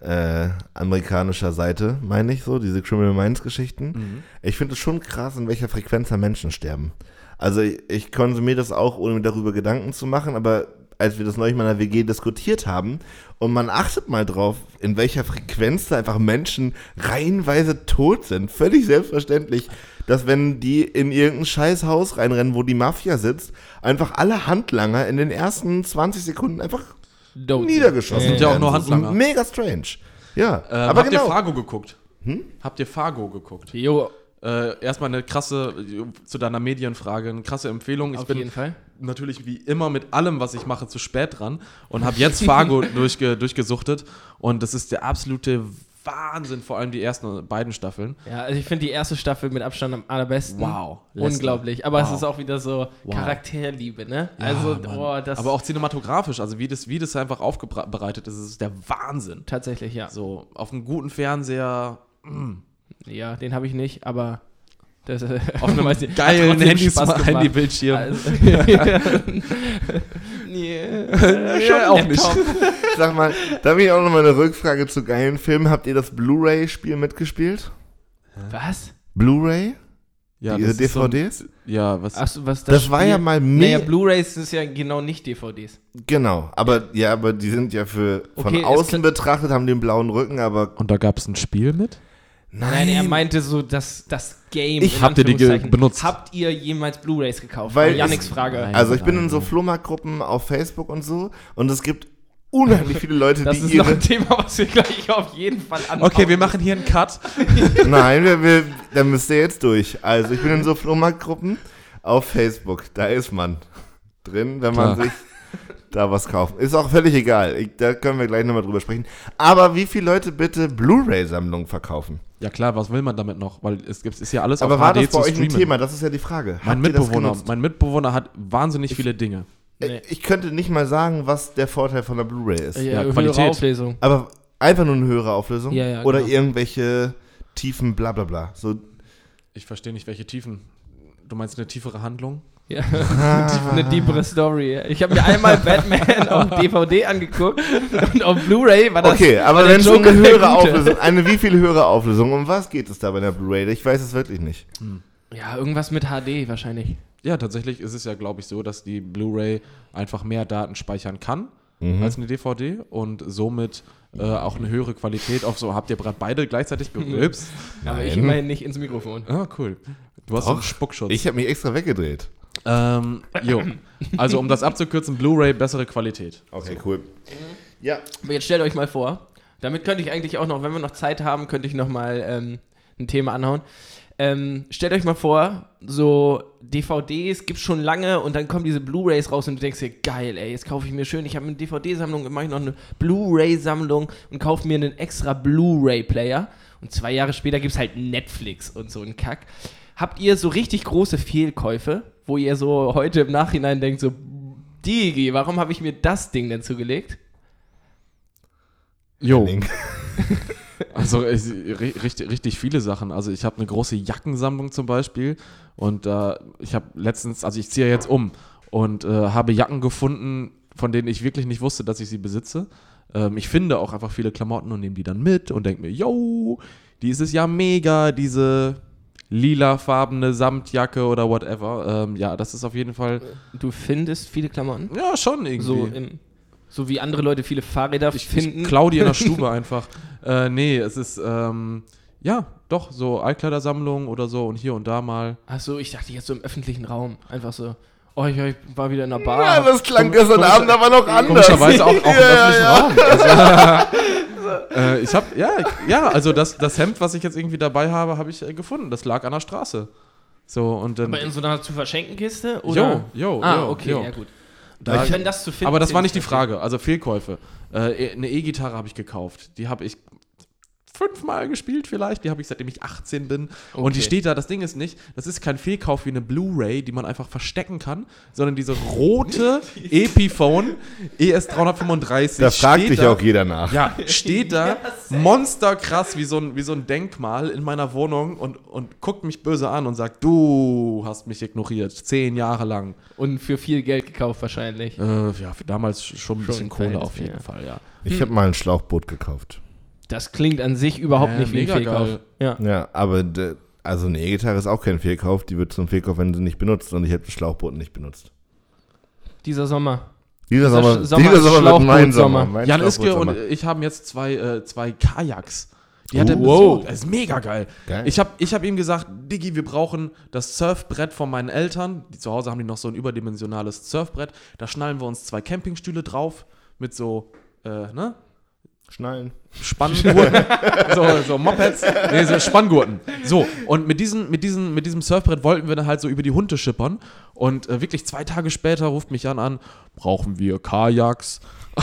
Speaker 3: Äh, amerikanischer Seite, meine ich so, diese Criminal Minds Geschichten. Ich finde es schon krass, in welcher Frequenz da Menschen sterben. Also ich, ich konsumiere das auch, ohne mir darüber Gedanken zu machen, aber als wir das neulich mal in der WG diskutiert haben und man achtet mal drauf, in welcher Frequenz da einfach Menschen reihenweise tot sind. Völlig selbstverständlich, dass wenn die in irgendein scheiß Haus reinrennen, wo die Mafia sitzt, einfach alle Handlanger in den ersten 20 Sekunden einfach
Speaker 2: Dope.
Speaker 3: niedergeschossen
Speaker 4: sind ja auch nur
Speaker 3: Das ist
Speaker 4: Handlanger.
Speaker 3: Mega strange. Ja,
Speaker 4: Ähm,
Speaker 3: aber
Speaker 4: habt ihr
Speaker 3: genau.
Speaker 4: Fargo geguckt? Habt ihr Fargo geguckt?
Speaker 2: Jo,
Speaker 4: Äh, erstmal eine krasse, zu deiner Medienfrage, eine krasse Empfehlung. Ich
Speaker 2: Auf
Speaker 4: bin
Speaker 2: jeden Fall.
Speaker 4: natürlich wie immer mit allem, was ich mache, zu spät dran und habe jetzt Fargo durchge durchgesuchtet. Und das ist der absolute Wahnsinn, vor allem die ersten beiden Staffeln.
Speaker 2: Ja, also ich finde die erste Staffel mit Abstand am allerbesten.
Speaker 4: Wow.
Speaker 2: Unglaublich. Aber es
Speaker 4: Wow.
Speaker 2: ist auch wieder so
Speaker 4: Wow.
Speaker 2: Charakterliebe, ne?
Speaker 4: Ja,
Speaker 2: also, oh, das
Speaker 4: Aber auch cinematografisch, also wie das, wie das einfach aufbereitet ist, ist der Wahnsinn.
Speaker 2: tatsächlich, ja.
Speaker 4: So, auf einem guten Fernseher,
Speaker 2: Ja, den habe ich nicht, aber das äh, hat
Speaker 4: geilen Handys,
Speaker 2: gemacht.
Speaker 4: Handybildschirm.
Speaker 2: Also, nee,
Speaker 4: Ja, auch nicht.
Speaker 3: Sag mal, da habe ich auch noch mal eine Rückfrage zu geilen Filmen. Habt ihr das Blu-ray-Spiel mitgespielt?
Speaker 2: Was?
Speaker 3: Blu-ray?
Speaker 4: Ja,
Speaker 3: Diese
Speaker 4: das ist so ein-
Speaker 3: DVDs?
Speaker 4: ja, was?
Speaker 2: Achso, was
Speaker 3: das war ja mal
Speaker 2: Naja,
Speaker 3: mehr.
Speaker 2: Blu-Rays ist ja genau nicht DVDs.
Speaker 3: genau, aber ja, aber die sind ja für von
Speaker 2: Okay,
Speaker 3: außen betrachtet, haben den blauen Rücken, aber
Speaker 4: Und da gab es ein Spiel mit?
Speaker 2: Nein, er meinte so, dass das Game.
Speaker 3: Ich-
Speaker 2: in
Speaker 4: Habt ihr die benutzt?
Speaker 2: Habt ihr jemals Blu-Rays gekauft?
Speaker 3: Weil
Speaker 2: Yannicks Frage.
Speaker 4: Nein.
Speaker 3: Also ich bin in
Speaker 4: Nein.
Speaker 3: so Flohmarktgruppen auf Facebook und so und es gibt unheimlich viele Leute,
Speaker 2: Das
Speaker 3: die
Speaker 2: ist noch ein Thema, was wir gleich auf jeden Fall anschauen.
Speaker 4: Okay, wir machen hier einen Cut.
Speaker 3: Nein, wir, wir, da müsst ihr jetzt durch. Also ich bin in so Flohmarktgruppen auf Facebook. Da ist man drin, wenn man
Speaker 4: Klar.
Speaker 3: sich da was kauft. Ist auch völlig egal. Ich, da können wir gleich nochmal drüber sprechen. Aber wie viele Leute bitte Blu-ray-Sammlungen verkaufen?
Speaker 4: Ja klar, was will man damit noch? Weil es gibt, ist ja alles
Speaker 3: Aber
Speaker 4: auf
Speaker 3: war
Speaker 4: HD
Speaker 3: das bei euch ein. Thema? Das ist ja die Frage.
Speaker 4: Mein
Speaker 3: Habt ihr das
Speaker 4: Mitbewohner,
Speaker 3: genutzt?
Speaker 4: mein Mitbewohner hat wahnsinnig viele Dinge.
Speaker 2: Nee.
Speaker 3: Ich könnte nicht mal sagen, was der Vorteil von der Blu-ray ist.
Speaker 2: ja,
Speaker 4: Ja,
Speaker 2: höhere
Speaker 4: Qualität.
Speaker 2: Auflösung.
Speaker 3: Aber einfach nur eine höhere Auflösung?
Speaker 2: Ja, ja,
Speaker 3: Oder
Speaker 2: genau.
Speaker 3: irgendwelche tiefen Blablabla. So,
Speaker 4: Ich verstehe nicht, welche Tiefen. Du meinst eine tiefere Handlung?
Speaker 2: Ja. Eine deepere Story. Ich habe mir einmal Batman auf DVD angeguckt und auf Blu-ray war das.
Speaker 3: okay, aber wenn es um eine höhere. Auflösung, eine wie viel höhere Auflösung, um was geht es da bei der Blu-ray? Ich weiß es wirklich nicht.
Speaker 2: Ja, irgendwas mit HD wahrscheinlich.
Speaker 4: Ja, tatsächlich ist es ja, glaube ich, so, dass die Blu-ray einfach mehr Daten speichern kann
Speaker 3: Mhm.
Speaker 4: als eine DVD und somit äh, auch eine höhere Qualität auf so. Habt ihr gerade beide gleichzeitig gerülpst?
Speaker 2: Aber ich immerhin nicht ins Mikrofon.
Speaker 4: ah, cool. Du hast
Speaker 3: Doch.
Speaker 4: einen Spuckschutz.
Speaker 3: Ich habe mich extra weggedreht.
Speaker 4: Ähm, jo. Also, um das abzukürzen, Blu-ray bessere Qualität.
Speaker 3: Okay, cool. Ja.
Speaker 2: Aber jetzt stellt euch mal vor, damit könnte ich eigentlich auch noch, wenn wir noch Zeit haben, könnte ich noch mal ähm, ein Thema anhauen. Ähm, stellt euch mal vor, so DVDs gibt's schon lange und dann kommen diese Blu-Rays raus und du denkst dir, geil, ey, jetzt kaufe ich mir schön, ich habe eine DVD-Sammlung, dann mache ich noch eine Blu-Ray-Sammlung und kaufe mir einen extra Blu-Ray-Player. Und zwei Jahre später gibt's halt Netflix und so ein Kack. Habt ihr so richtig große Fehlkäufe, wo ihr so heute im Nachhinein denkt, so, Digi, warum habe ich mir das Ding denn zugelegt?
Speaker 4: Jo. Also ich, ri- richtig, richtig viele Sachen. Also ich habe eine große Jackensammlung zum Beispiel und äh, ich habe letztens, also ich ziehe jetzt um und äh, habe Jacken gefunden, von denen ich wirklich nicht wusste, dass ich sie besitze. Ähm, ich finde auch einfach viele Klamotten und nehme die dann mit und denke mir, yo, dieses Jahr mega, diese lilafarbene Samtjacke oder whatever. Ähm, ja, das ist auf jeden Fall,
Speaker 2: Du findest viele Klamotten?
Speaker 4: ja, schon irgendwie.
Speaker 2: So, im, so wie andere Leute viele Fahrräder
Speaker 4: ich,
Speaker 2: finden.
Speaker 4: Ich klau die in der Stube einfach. Äh, nee, es ist, ähm, ja, doch, so Altkleidersammlung oder so und hier und da mal.
Speaker 2: Achso, ich dachte jetzt so im öffentlichen Raum. Einfach so, oh, ich, ich war wieder in der Bar.
Speaker 3: Ja, das klang gestern Abend aber noch anders.
Speaker 4: Komischerweise auch, auch im
Speaker 3: Ja,
Speaker 4: öffentlichen
Speaker 3: ja.
Speaker 4: Raum. Also, äh, ich hab, ja, ich- ja, also das, das Hemd, was ich jetzt irgendwie dabei habe, habe ich äh, gefunden. Das lag an der Straße. So, und dann.
Speaker 2: Aber in so einer zu verschenken Kiste? Oder?
Speaker 4: Jo, jo,
Speaker 2: Ah,
Speaker 4: jo,
Speaker 2: okay,
Speaker 4: jo.
Speaker 2: ja gut.
Speaker 4: Da-
Speaker 2: wenn das zu finden
Speaker 4: Aber das war nicht die Frage. Also Fehlkäufe. Äh, eine E-Gitarre habe ich gekauft. Die habe ich fünfmal gespielt vielleicht. Die habe ich seitdem ich 18 bin. Und die
Speaker 2: Okay.
Speaker 4: steht da. Das Ding ist nicht, das ist kein Fehlkauf wie eine Blu-ray, die man einfach verstecken kann, sondern diese rote Epiphone E ES335.
Speaker 3: Da fragt
Speaker 4: steht
Speaker 3: dich
Speaker 4: da,
Speaker 3: auch jeder nach.
Speaker 4: Ja, steht da monsterkrass wie so, ein, wie so ein Denkmal in meiner Wohnung und, und guckt mich böse an und sagt, du hast mich ignoriert, zehn Jahre lang.
Speaker 2: Und für viel Geld gekauft wahrscheinlich.
Speaker 4: Äh, ja, für damals schon ein
Speaker 2: Schon
Speaker 4: bisschen Kohle auf jeden
Speaker 2: ja.
Speaker 4: Fall, ja.
Speaker 3: Ich habe mal ein Schlauchboot gekauft.
Speaker 2: Das klingt an sich überhaupt
Speaker 4: Ja,
Speaker 2: nicht wie ein Fehlkauf. Ja.
Speaker 3: Ja, aber also eine E-Gitarre ist auch kein Fehlkauf. Die wird zum Fehlkauf, wenn sie nicht benutzt. Und ich habe das Schlauchboot nicht benutzt.
Speaker 2: Dieser Sommer.
Speaker 3: Dieser
Speaker 2: Dieser
Speaker 3: Sommer,
Speaker 2: Sommer
Speaker 3: dieser Sommer wird mein
Speaker 2: Schlauchboot-Sommer.
Speaker 3: Sommer. Mein
Speaker 4: Jan Iske und ich haben jetzt zwei, äh, zwei Kajaks. Die hat er
Speaker 2: wow.
Speaker 4: besorgt. Das ist mega geil.
Speaker 3: Geil.
Speaker 4: Ich habe ich hab ihm gesagt, Diggi, wir brauchen das Surfbrett von meinen Eltern. Die zu Hause haben die noch so ein überdimensionales Surfbrett. Da schnallen wir uns zwei Campingstühle drauf mit so, äh, ne?
Speaker 3: Schnallen.
Speaker 4: Spanngurten, so, so Mopeds, nee, so Spanngurten. So, und mit, diesen, mit, diesen, mit diesem Surfbrett wollten wir dann halt so über die Hunde schippern. Und äh, wirklich zwei Tage später ruft mich Jan an, brauchen wir Kajaks?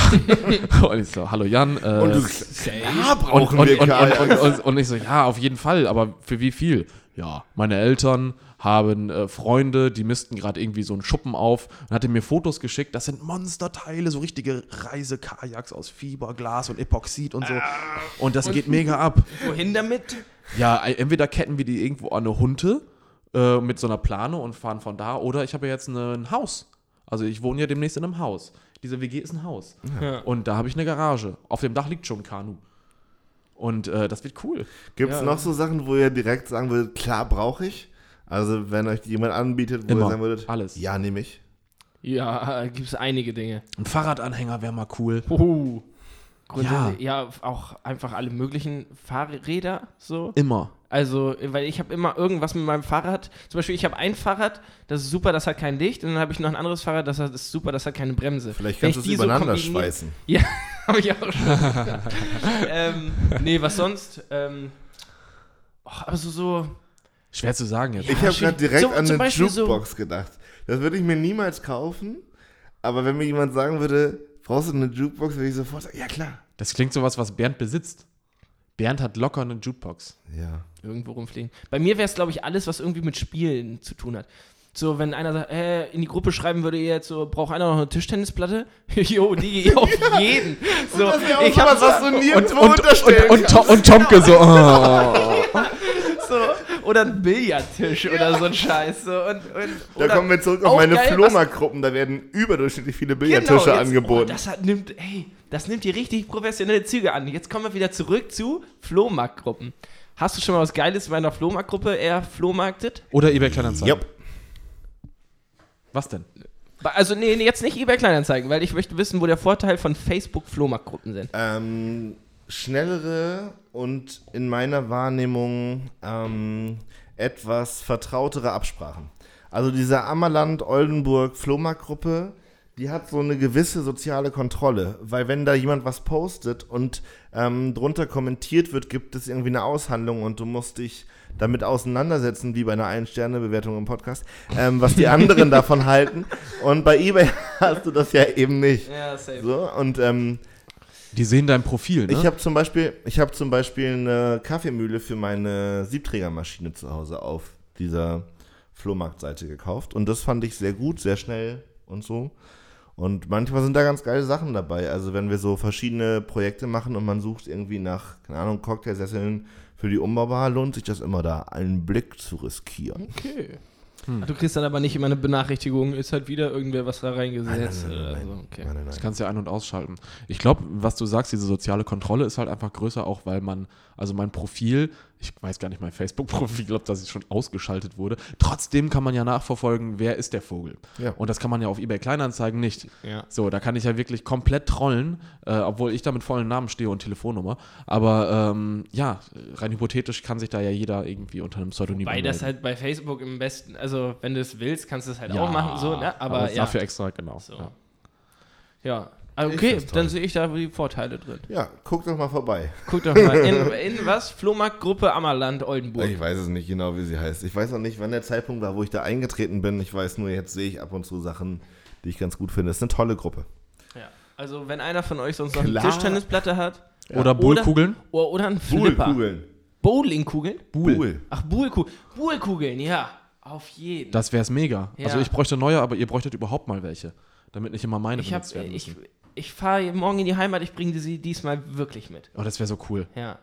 Speaker 4: und ich so, hallo Jan. Äh,
Speaker 3: Und du, ja, brauchen
Speaker 4: und,
Speaker 3: wir
Speaker 4: und,
Speaker 3: Kajaks.
Speaker 4: und ich so, ja, auf jeden Fall, aber für wie viel? Ja, meine Eltern haben äh, Freunde, die missten gerade irgendwie so einen Schuppen auf und hatte mir Fotos geschickt. Das sind Monsterteile, so richtige Reisekajaks aus Fiberglas und Epoxid und so. Und das geht mega ab.
Speaker 2: Wohin damit?
Speaker 4: Ja, e- entweder ketten wir die irgendwo an eine Hunte äh, mit so einer Plane und fahren von da, oder ich habe ja jetzt eine, ein Haus. Also ich wohne ja demnächst in einem Haus. Diese WG ist ein Haus.
Speaker 2: Ja.
Speaker 4: Und da habe ich eine Garage. Auf dem Dach liegt schon ein Kanu. Und äh, das wird cool.
Speaker 3: Gibt es
Speaker 2: Ja.
Speaker 3: noch so Sachen, wo ihr direkt sagen würdet, klar brauche ich? Also wenn euch jemand anbietet, wo
Speaker 4: Immer.
Speaker 3: ihr sagen würdet,
Speaker 4: Alles.
Speaker 3: ja, nehme ich.
Speaker 2: Ja, gibt es einige Dinge.
Speaker 4: Ein Fahrradanhänger wäre mal cool.
Speaker 2: Uh. Grundsätzlich, ja. auch einfach alle möglichen Fahrräder so.
Speaker 4: Immer.
Speaker 2: Also, weil ich habe immer irgendwas mit meinem Fahrrad. Zum Beispiel, ich habe ein Fahrrad, das ist super, das hat kein Licht. Und dann habe ich noch ein anderes Fahrrad, das ist super, das hat keine Bremse.
Speaker 3: Vielleicht kannst du es
Speaker 2: so
Speaker 3: übereinander
Speaker 2: kombiniere-
Speaker 3: schweißen.
Speaker 2: Ja, habe ich auch schon. ähm, nee, was sonst? Ähm, och, aber so, so
Speaker 4: Schwer zu sagen jetzt.
Speaker 3: Ich habe gerade direkt
Speaker 2: So,
Speaker 3: an eine
Speaker 2: Beispiel so-
Speaker 3: Jukebox gedacht. Das würde ich mir niemals kaufen. Aber wenn mir jemand sagen würde, brauchst du eine Jukebox, würde ich sofort sagen, ja klar.
Speaker 4: Das klingt sowas, was Bernd besitzt. Bernd hat locker eine Jukebox.
Speaker 3: Ja.
Speaker 2: irgendwo rumfliegen. Bei mir wäre es, glaube ich, alles, was irgendwie mit Spielen zu tun hat. So, wenn einer sagt, äh, in die Gruppe schreiben würde, ihr jetzt so, braucht einer noch eine Tischtennisplatte? jo, die auf jeden. So,
Speaker 3: Das wäre auch
Speaker 2: ich hab
Speaker 3: sowas, was du nirgendwo
Speaker 4: und,
Speaker 3: unterstellen
Speaker 4: und, und, und Tomke so. Oh.
Speaker 2: So, oder ein Billardtisch oder so ein Scheiß. So, und, und,
Speaker 3: Da kommen wir zurück auf
Speaker 2: auch
Speaker 3: meine Flohmarktgruppen. Da werden überdurchschnittlich viele Billardtische
Speaker 2: Genau, jetzt-
Speaker 3: angeboten.
Speaker 2: Oh, das hat, nimmt, ey, das nimmt hier richtig professionelle Züge an. Jetzt kommen wir wieder zurück zu Flohmarktgruppen. Hast du schon mal was Geiles bei einer Flohmarktgruppe eher flohmarktet?
Speaker 4: Oder eBay Kleinanzeigen.
Speaker 3: Jupp.
Speaker 4: Was denn?
Speaker 2: Also, nee, nee, jetzt nicht eBay Kleinanzeigen, weil ich möchte wissen, wo der Vorteil von Facebook Flohmarktgruppen sind.
Speaker 3: Ähm, schnellere und in meiner Wahrnehmung ähm, etwas vertrautere Absprachen. Also diese Ammerland-Oldenburg-Flohmarktgruppe, die hat so eine gewisse soziale Kontrolle, weil wenn da jemand was postet und ähm, drunter kommentiert wird, gibt es irgendwie eine Aushandlung und du musst dich damit auseinandersetzen, wie bei einer Ein-Sterne-Bewertung im Podcast, ähm, was die anderen davon halten. Und bei eBay hast du das ja eben nicht.
Speaker 2: Ja, safe.
Speaker 3: So, und ähm,
Speaker 4: Die sehen dein Profil, ne?
Speaker 3: ich habe zum Beispiel, ich habe zum Beispiel eine Kaffeemühle für meine Siebträgermaschine zu Hause auf dieser Flohmarktseite gekauft und das fand ich sehr gut, sehr schnell und so. Und manchmal sind da ganz geile Sachen dabei. Also wenn wir so verschiedene Projekte machen und man sucht irgendwie nach, keine Ahnung, Cocktailsesseln für die Umbaubar, lohnt sich das immer da, einen Blick zu riskieren.
Speaker 2: Okay.
Speaker 3: Hm.
Speaker 2: Du kriegst dann aber nicht immer eine Benachrichtigung, ist halt wieder irgendwer was da reingesetzt.
Speaker 3: Nein, nein, nein,
Speaker 2: oder
Speaker 3: nein.
Speaker 2: so. Okay.
Speaker 3: Nein, nein,
Speaker 4: Das kannst du ja ein- und ausschalten. Ich glaube, was du sagst, diese soziale Kontrolle ist halt einfach größer, auch weil man, also mein Profil, ich weiß gar nicht mein Facebook-Profil, ich glaube, dass es schon ausgeschaltet wurde. Trotzdem kann man ja nachverfolgen, wer ist der Vogel.
Speaker 3: Ja.
Speaker 4: Und das kann man ja auf eBay Kleinanzeigen nicht.
Speaker 2: Ja.
Speaker 4: So, da kann ich ja wirklich komplett trollen, äh, obwohl ich da mit vollen Namen stehe und Telefonnummer. Aber ähm, ja, rein hypothetisch kann sich da ja jeder irgendwie unter einem Pseudonym
Speaker 2: Wobei das halt bei Facebook im besten, also wenn du es willst, kannst du es halt
Speaker 4: Ja,
Speaker 2: auch machen, so, ne? Aber, ja.
Speaker 4: dafür extra, genau.
Speaker 2: So.
Speaker 4: Ja.
Speaker 2: Ja. Ah, Okay, dann sehe ich da die Vorteile drin.
Speaker 3: Ja, guck doch mal vorbei.
Speaker 2: Guck doch mal, in, in was? Flohmarktgruppe Ammerland, Oldenburg.
Speaker 3: Ich weiß es nicht genau, wie sie heißt. Ich weiß auch nicht, wann der Zeitpunkt war, wo ich da eingetreten bin. Ich weiß nur, jetzt sehe ich ab und zu Sachen, die ich ganz gut finde. Es ist eine tolle Gruppe.
Speaker 2: Ja. Also wenn einer von euch sonst noch eine
Speaker 3: Klar.
Speaker 2: Tischtennisplatte hat
Speaker 4: Oder Bullkugeln.
Speaker 2: oder, oder ein Flipper.
Speaker 3: Buhlkugeln.
Speaker 2: Bowlingkugeln?
Speaker 3: Buhl.
Speaker 2: Ach, Buhlkugeln. Buhlkugeln, ja. Auf jeden.
Speaker 4: Das wäre es mega.
Speaker 2: Ja.
Speaker 4: Also ich bräuchte neue, aber ihr bräuchtet überhaupt mal welche. Damit nicht immer meine
Speaker 2: ich hab,
Speaker 4: benutzt werden
Speaker 2: ich,
Speaker 4: müssen.
Speaker 2: Ich fahre morgen in die Heimat, ich bringe sie diesmal wirklich mit.
Speaker 4: Oh, das wäre so cool.
Speaker 2: Ja.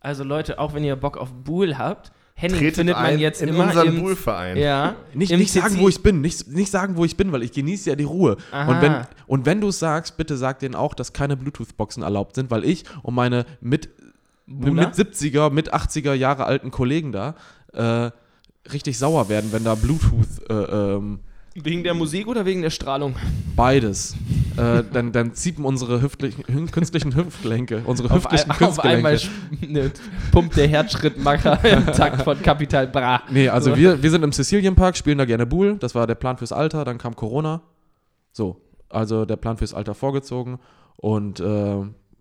Speaker 2: Also Leute, auch wenn ihr Bock auf Buhl habt, Henning
Speaker 3: Tretet
Speaker 2: findet man jetzt
Speaker 3: in
Speaker 2: immer
Speaker 3: unseren
Speaker 2: im,
Speaker 3: Buhlverein.
Speaker 2: Ja.
Speaker 4: Nicht, nicht sagen, wo ich bin. Nicht, nicht sagen, wo ich bin, weil ich genieße ja die Ruhe.
Speaker 2: Aha.
Speaker 4: Und wenn, und wenn du es sagst, bitte sag denen auch, dass keine Bluetooth-Boxen erlaubt sind, weil ich und meine mit, mit 70er, mit 80er Jahre alten Kollegen da äh, richtig sauer werden, wenn da Bluetooth äh, ähm,
Speaker 2: Wegen der Musik oder wegen der Strahlung?
Speaker 4: beides. äh, dann, dann ziepen unsere hüftlichen, hü- künstlichen Hüftgelenke, unsere
Speaker 2: Auf,
Speaker 4: hüftlichen
Speaker 2: auf einmal
Speaker 4: Hüftgelenke.
Speaker 2: sch- ne, pumpt der Herzschrittmacher im Takt von Capital Bra.
Speaker 4: Nee, also
Speaker 2: So.
Speaker 4: wir, wir sind im Sizilien Park, spielen da gerne Buhl. Das war der Plan fürs Alter, dann kam Corona. So, also der Plan fürs Alter vorgezogen. Und äh,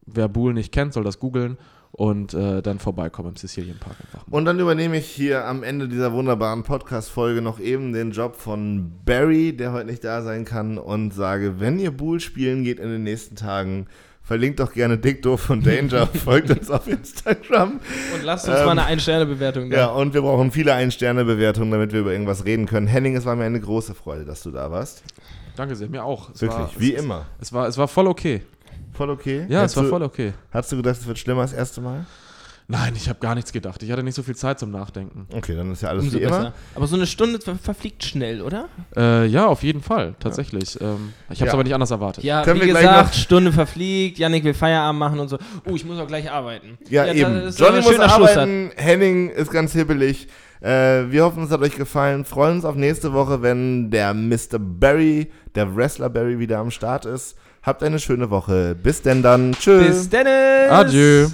Speaker 4: wer Buhl nicht kennt, soll das googeln und äh, dann vorbeikommen im Sizilien Park einfach.
Speaker 3: Und dann übernehme ich hier am Ende dieser wunderbaren Podcast-Folge noch eben den Job von Barry, der heute nicht da sein kann, und sage, wenn ihr Bull spielen geht in den nächsten Tagen, verlinkt doch gerne Dick Doof von Danger, folgt uns auf Instagram.
Speaker 2: Und lasst uns
Speaker 3: Ähm,
Speaker 2: mal eine Ein-Sterne-Bewertung da.
Speaker 3: Ja, und wir brauchen viele Ein-Sterne-Bewertungen, damit wir über irgendwas reden können. Henning, es war mir eine große Freude, dass du da warst.
Speaker 4: Danke sehr, mir auch. Es
Speaker 3: Wirklich,
Speaker 4: war,
Speaker 3: wie
Speaker 4: es,
Speaker 3: immer.
Speaker 4: Es war, es war voll okay.
Speaker 3: Voll okay?
Speaker 4: Ja,
Speaker 3: Hättest
Speaker 4: es war
Speaker 3: du,
Speaker 4: voll okay.
Speaker 3: Hast du gedacht, es wird schlimmer als das erste Mal?
Speaker 4: Nein, ich habe gar nichts gedacht. Ich hatte nicht so viel Zeit zum Nachdenken.
Speaker 3: Okay, dann ist ja alles
Speaker 2: Umso
Speaker 3: wie immer.
Speaker 2: besser. Aber so eine Stunde ver verfliegt schnell, oder?
Speaker 4: Äh, ja, auf jeden Fall, tatsächlich. Ähm, ich habe es
Speaker 3: Ja.
Speaker 4: aber nicht anders erwartet.
Speaker 2: Ja,
Speaker 3: Können
Speaker 2: wie gesagt, Stunde verfliegt, Yannick will Feierabend machen und so. Oh, ich muss auch gleich arbeiten.
Speaker 3: Ja,
Speaker 2: das
Speaker 3: eben. Johnny muss arbeiten, Henning ist ganz hibbelig. Äh, wir hoffen, es hat euch gefallen. Freuen uns auf nächste Woche, wenn der Mr. Barry, der Wrestler Barry, wieder am Start ist. Habt eine schöne Woche. Bis denn dann. Tschüss.
Speaker 2: Bis Dennis!
Speaker 4: Adieu.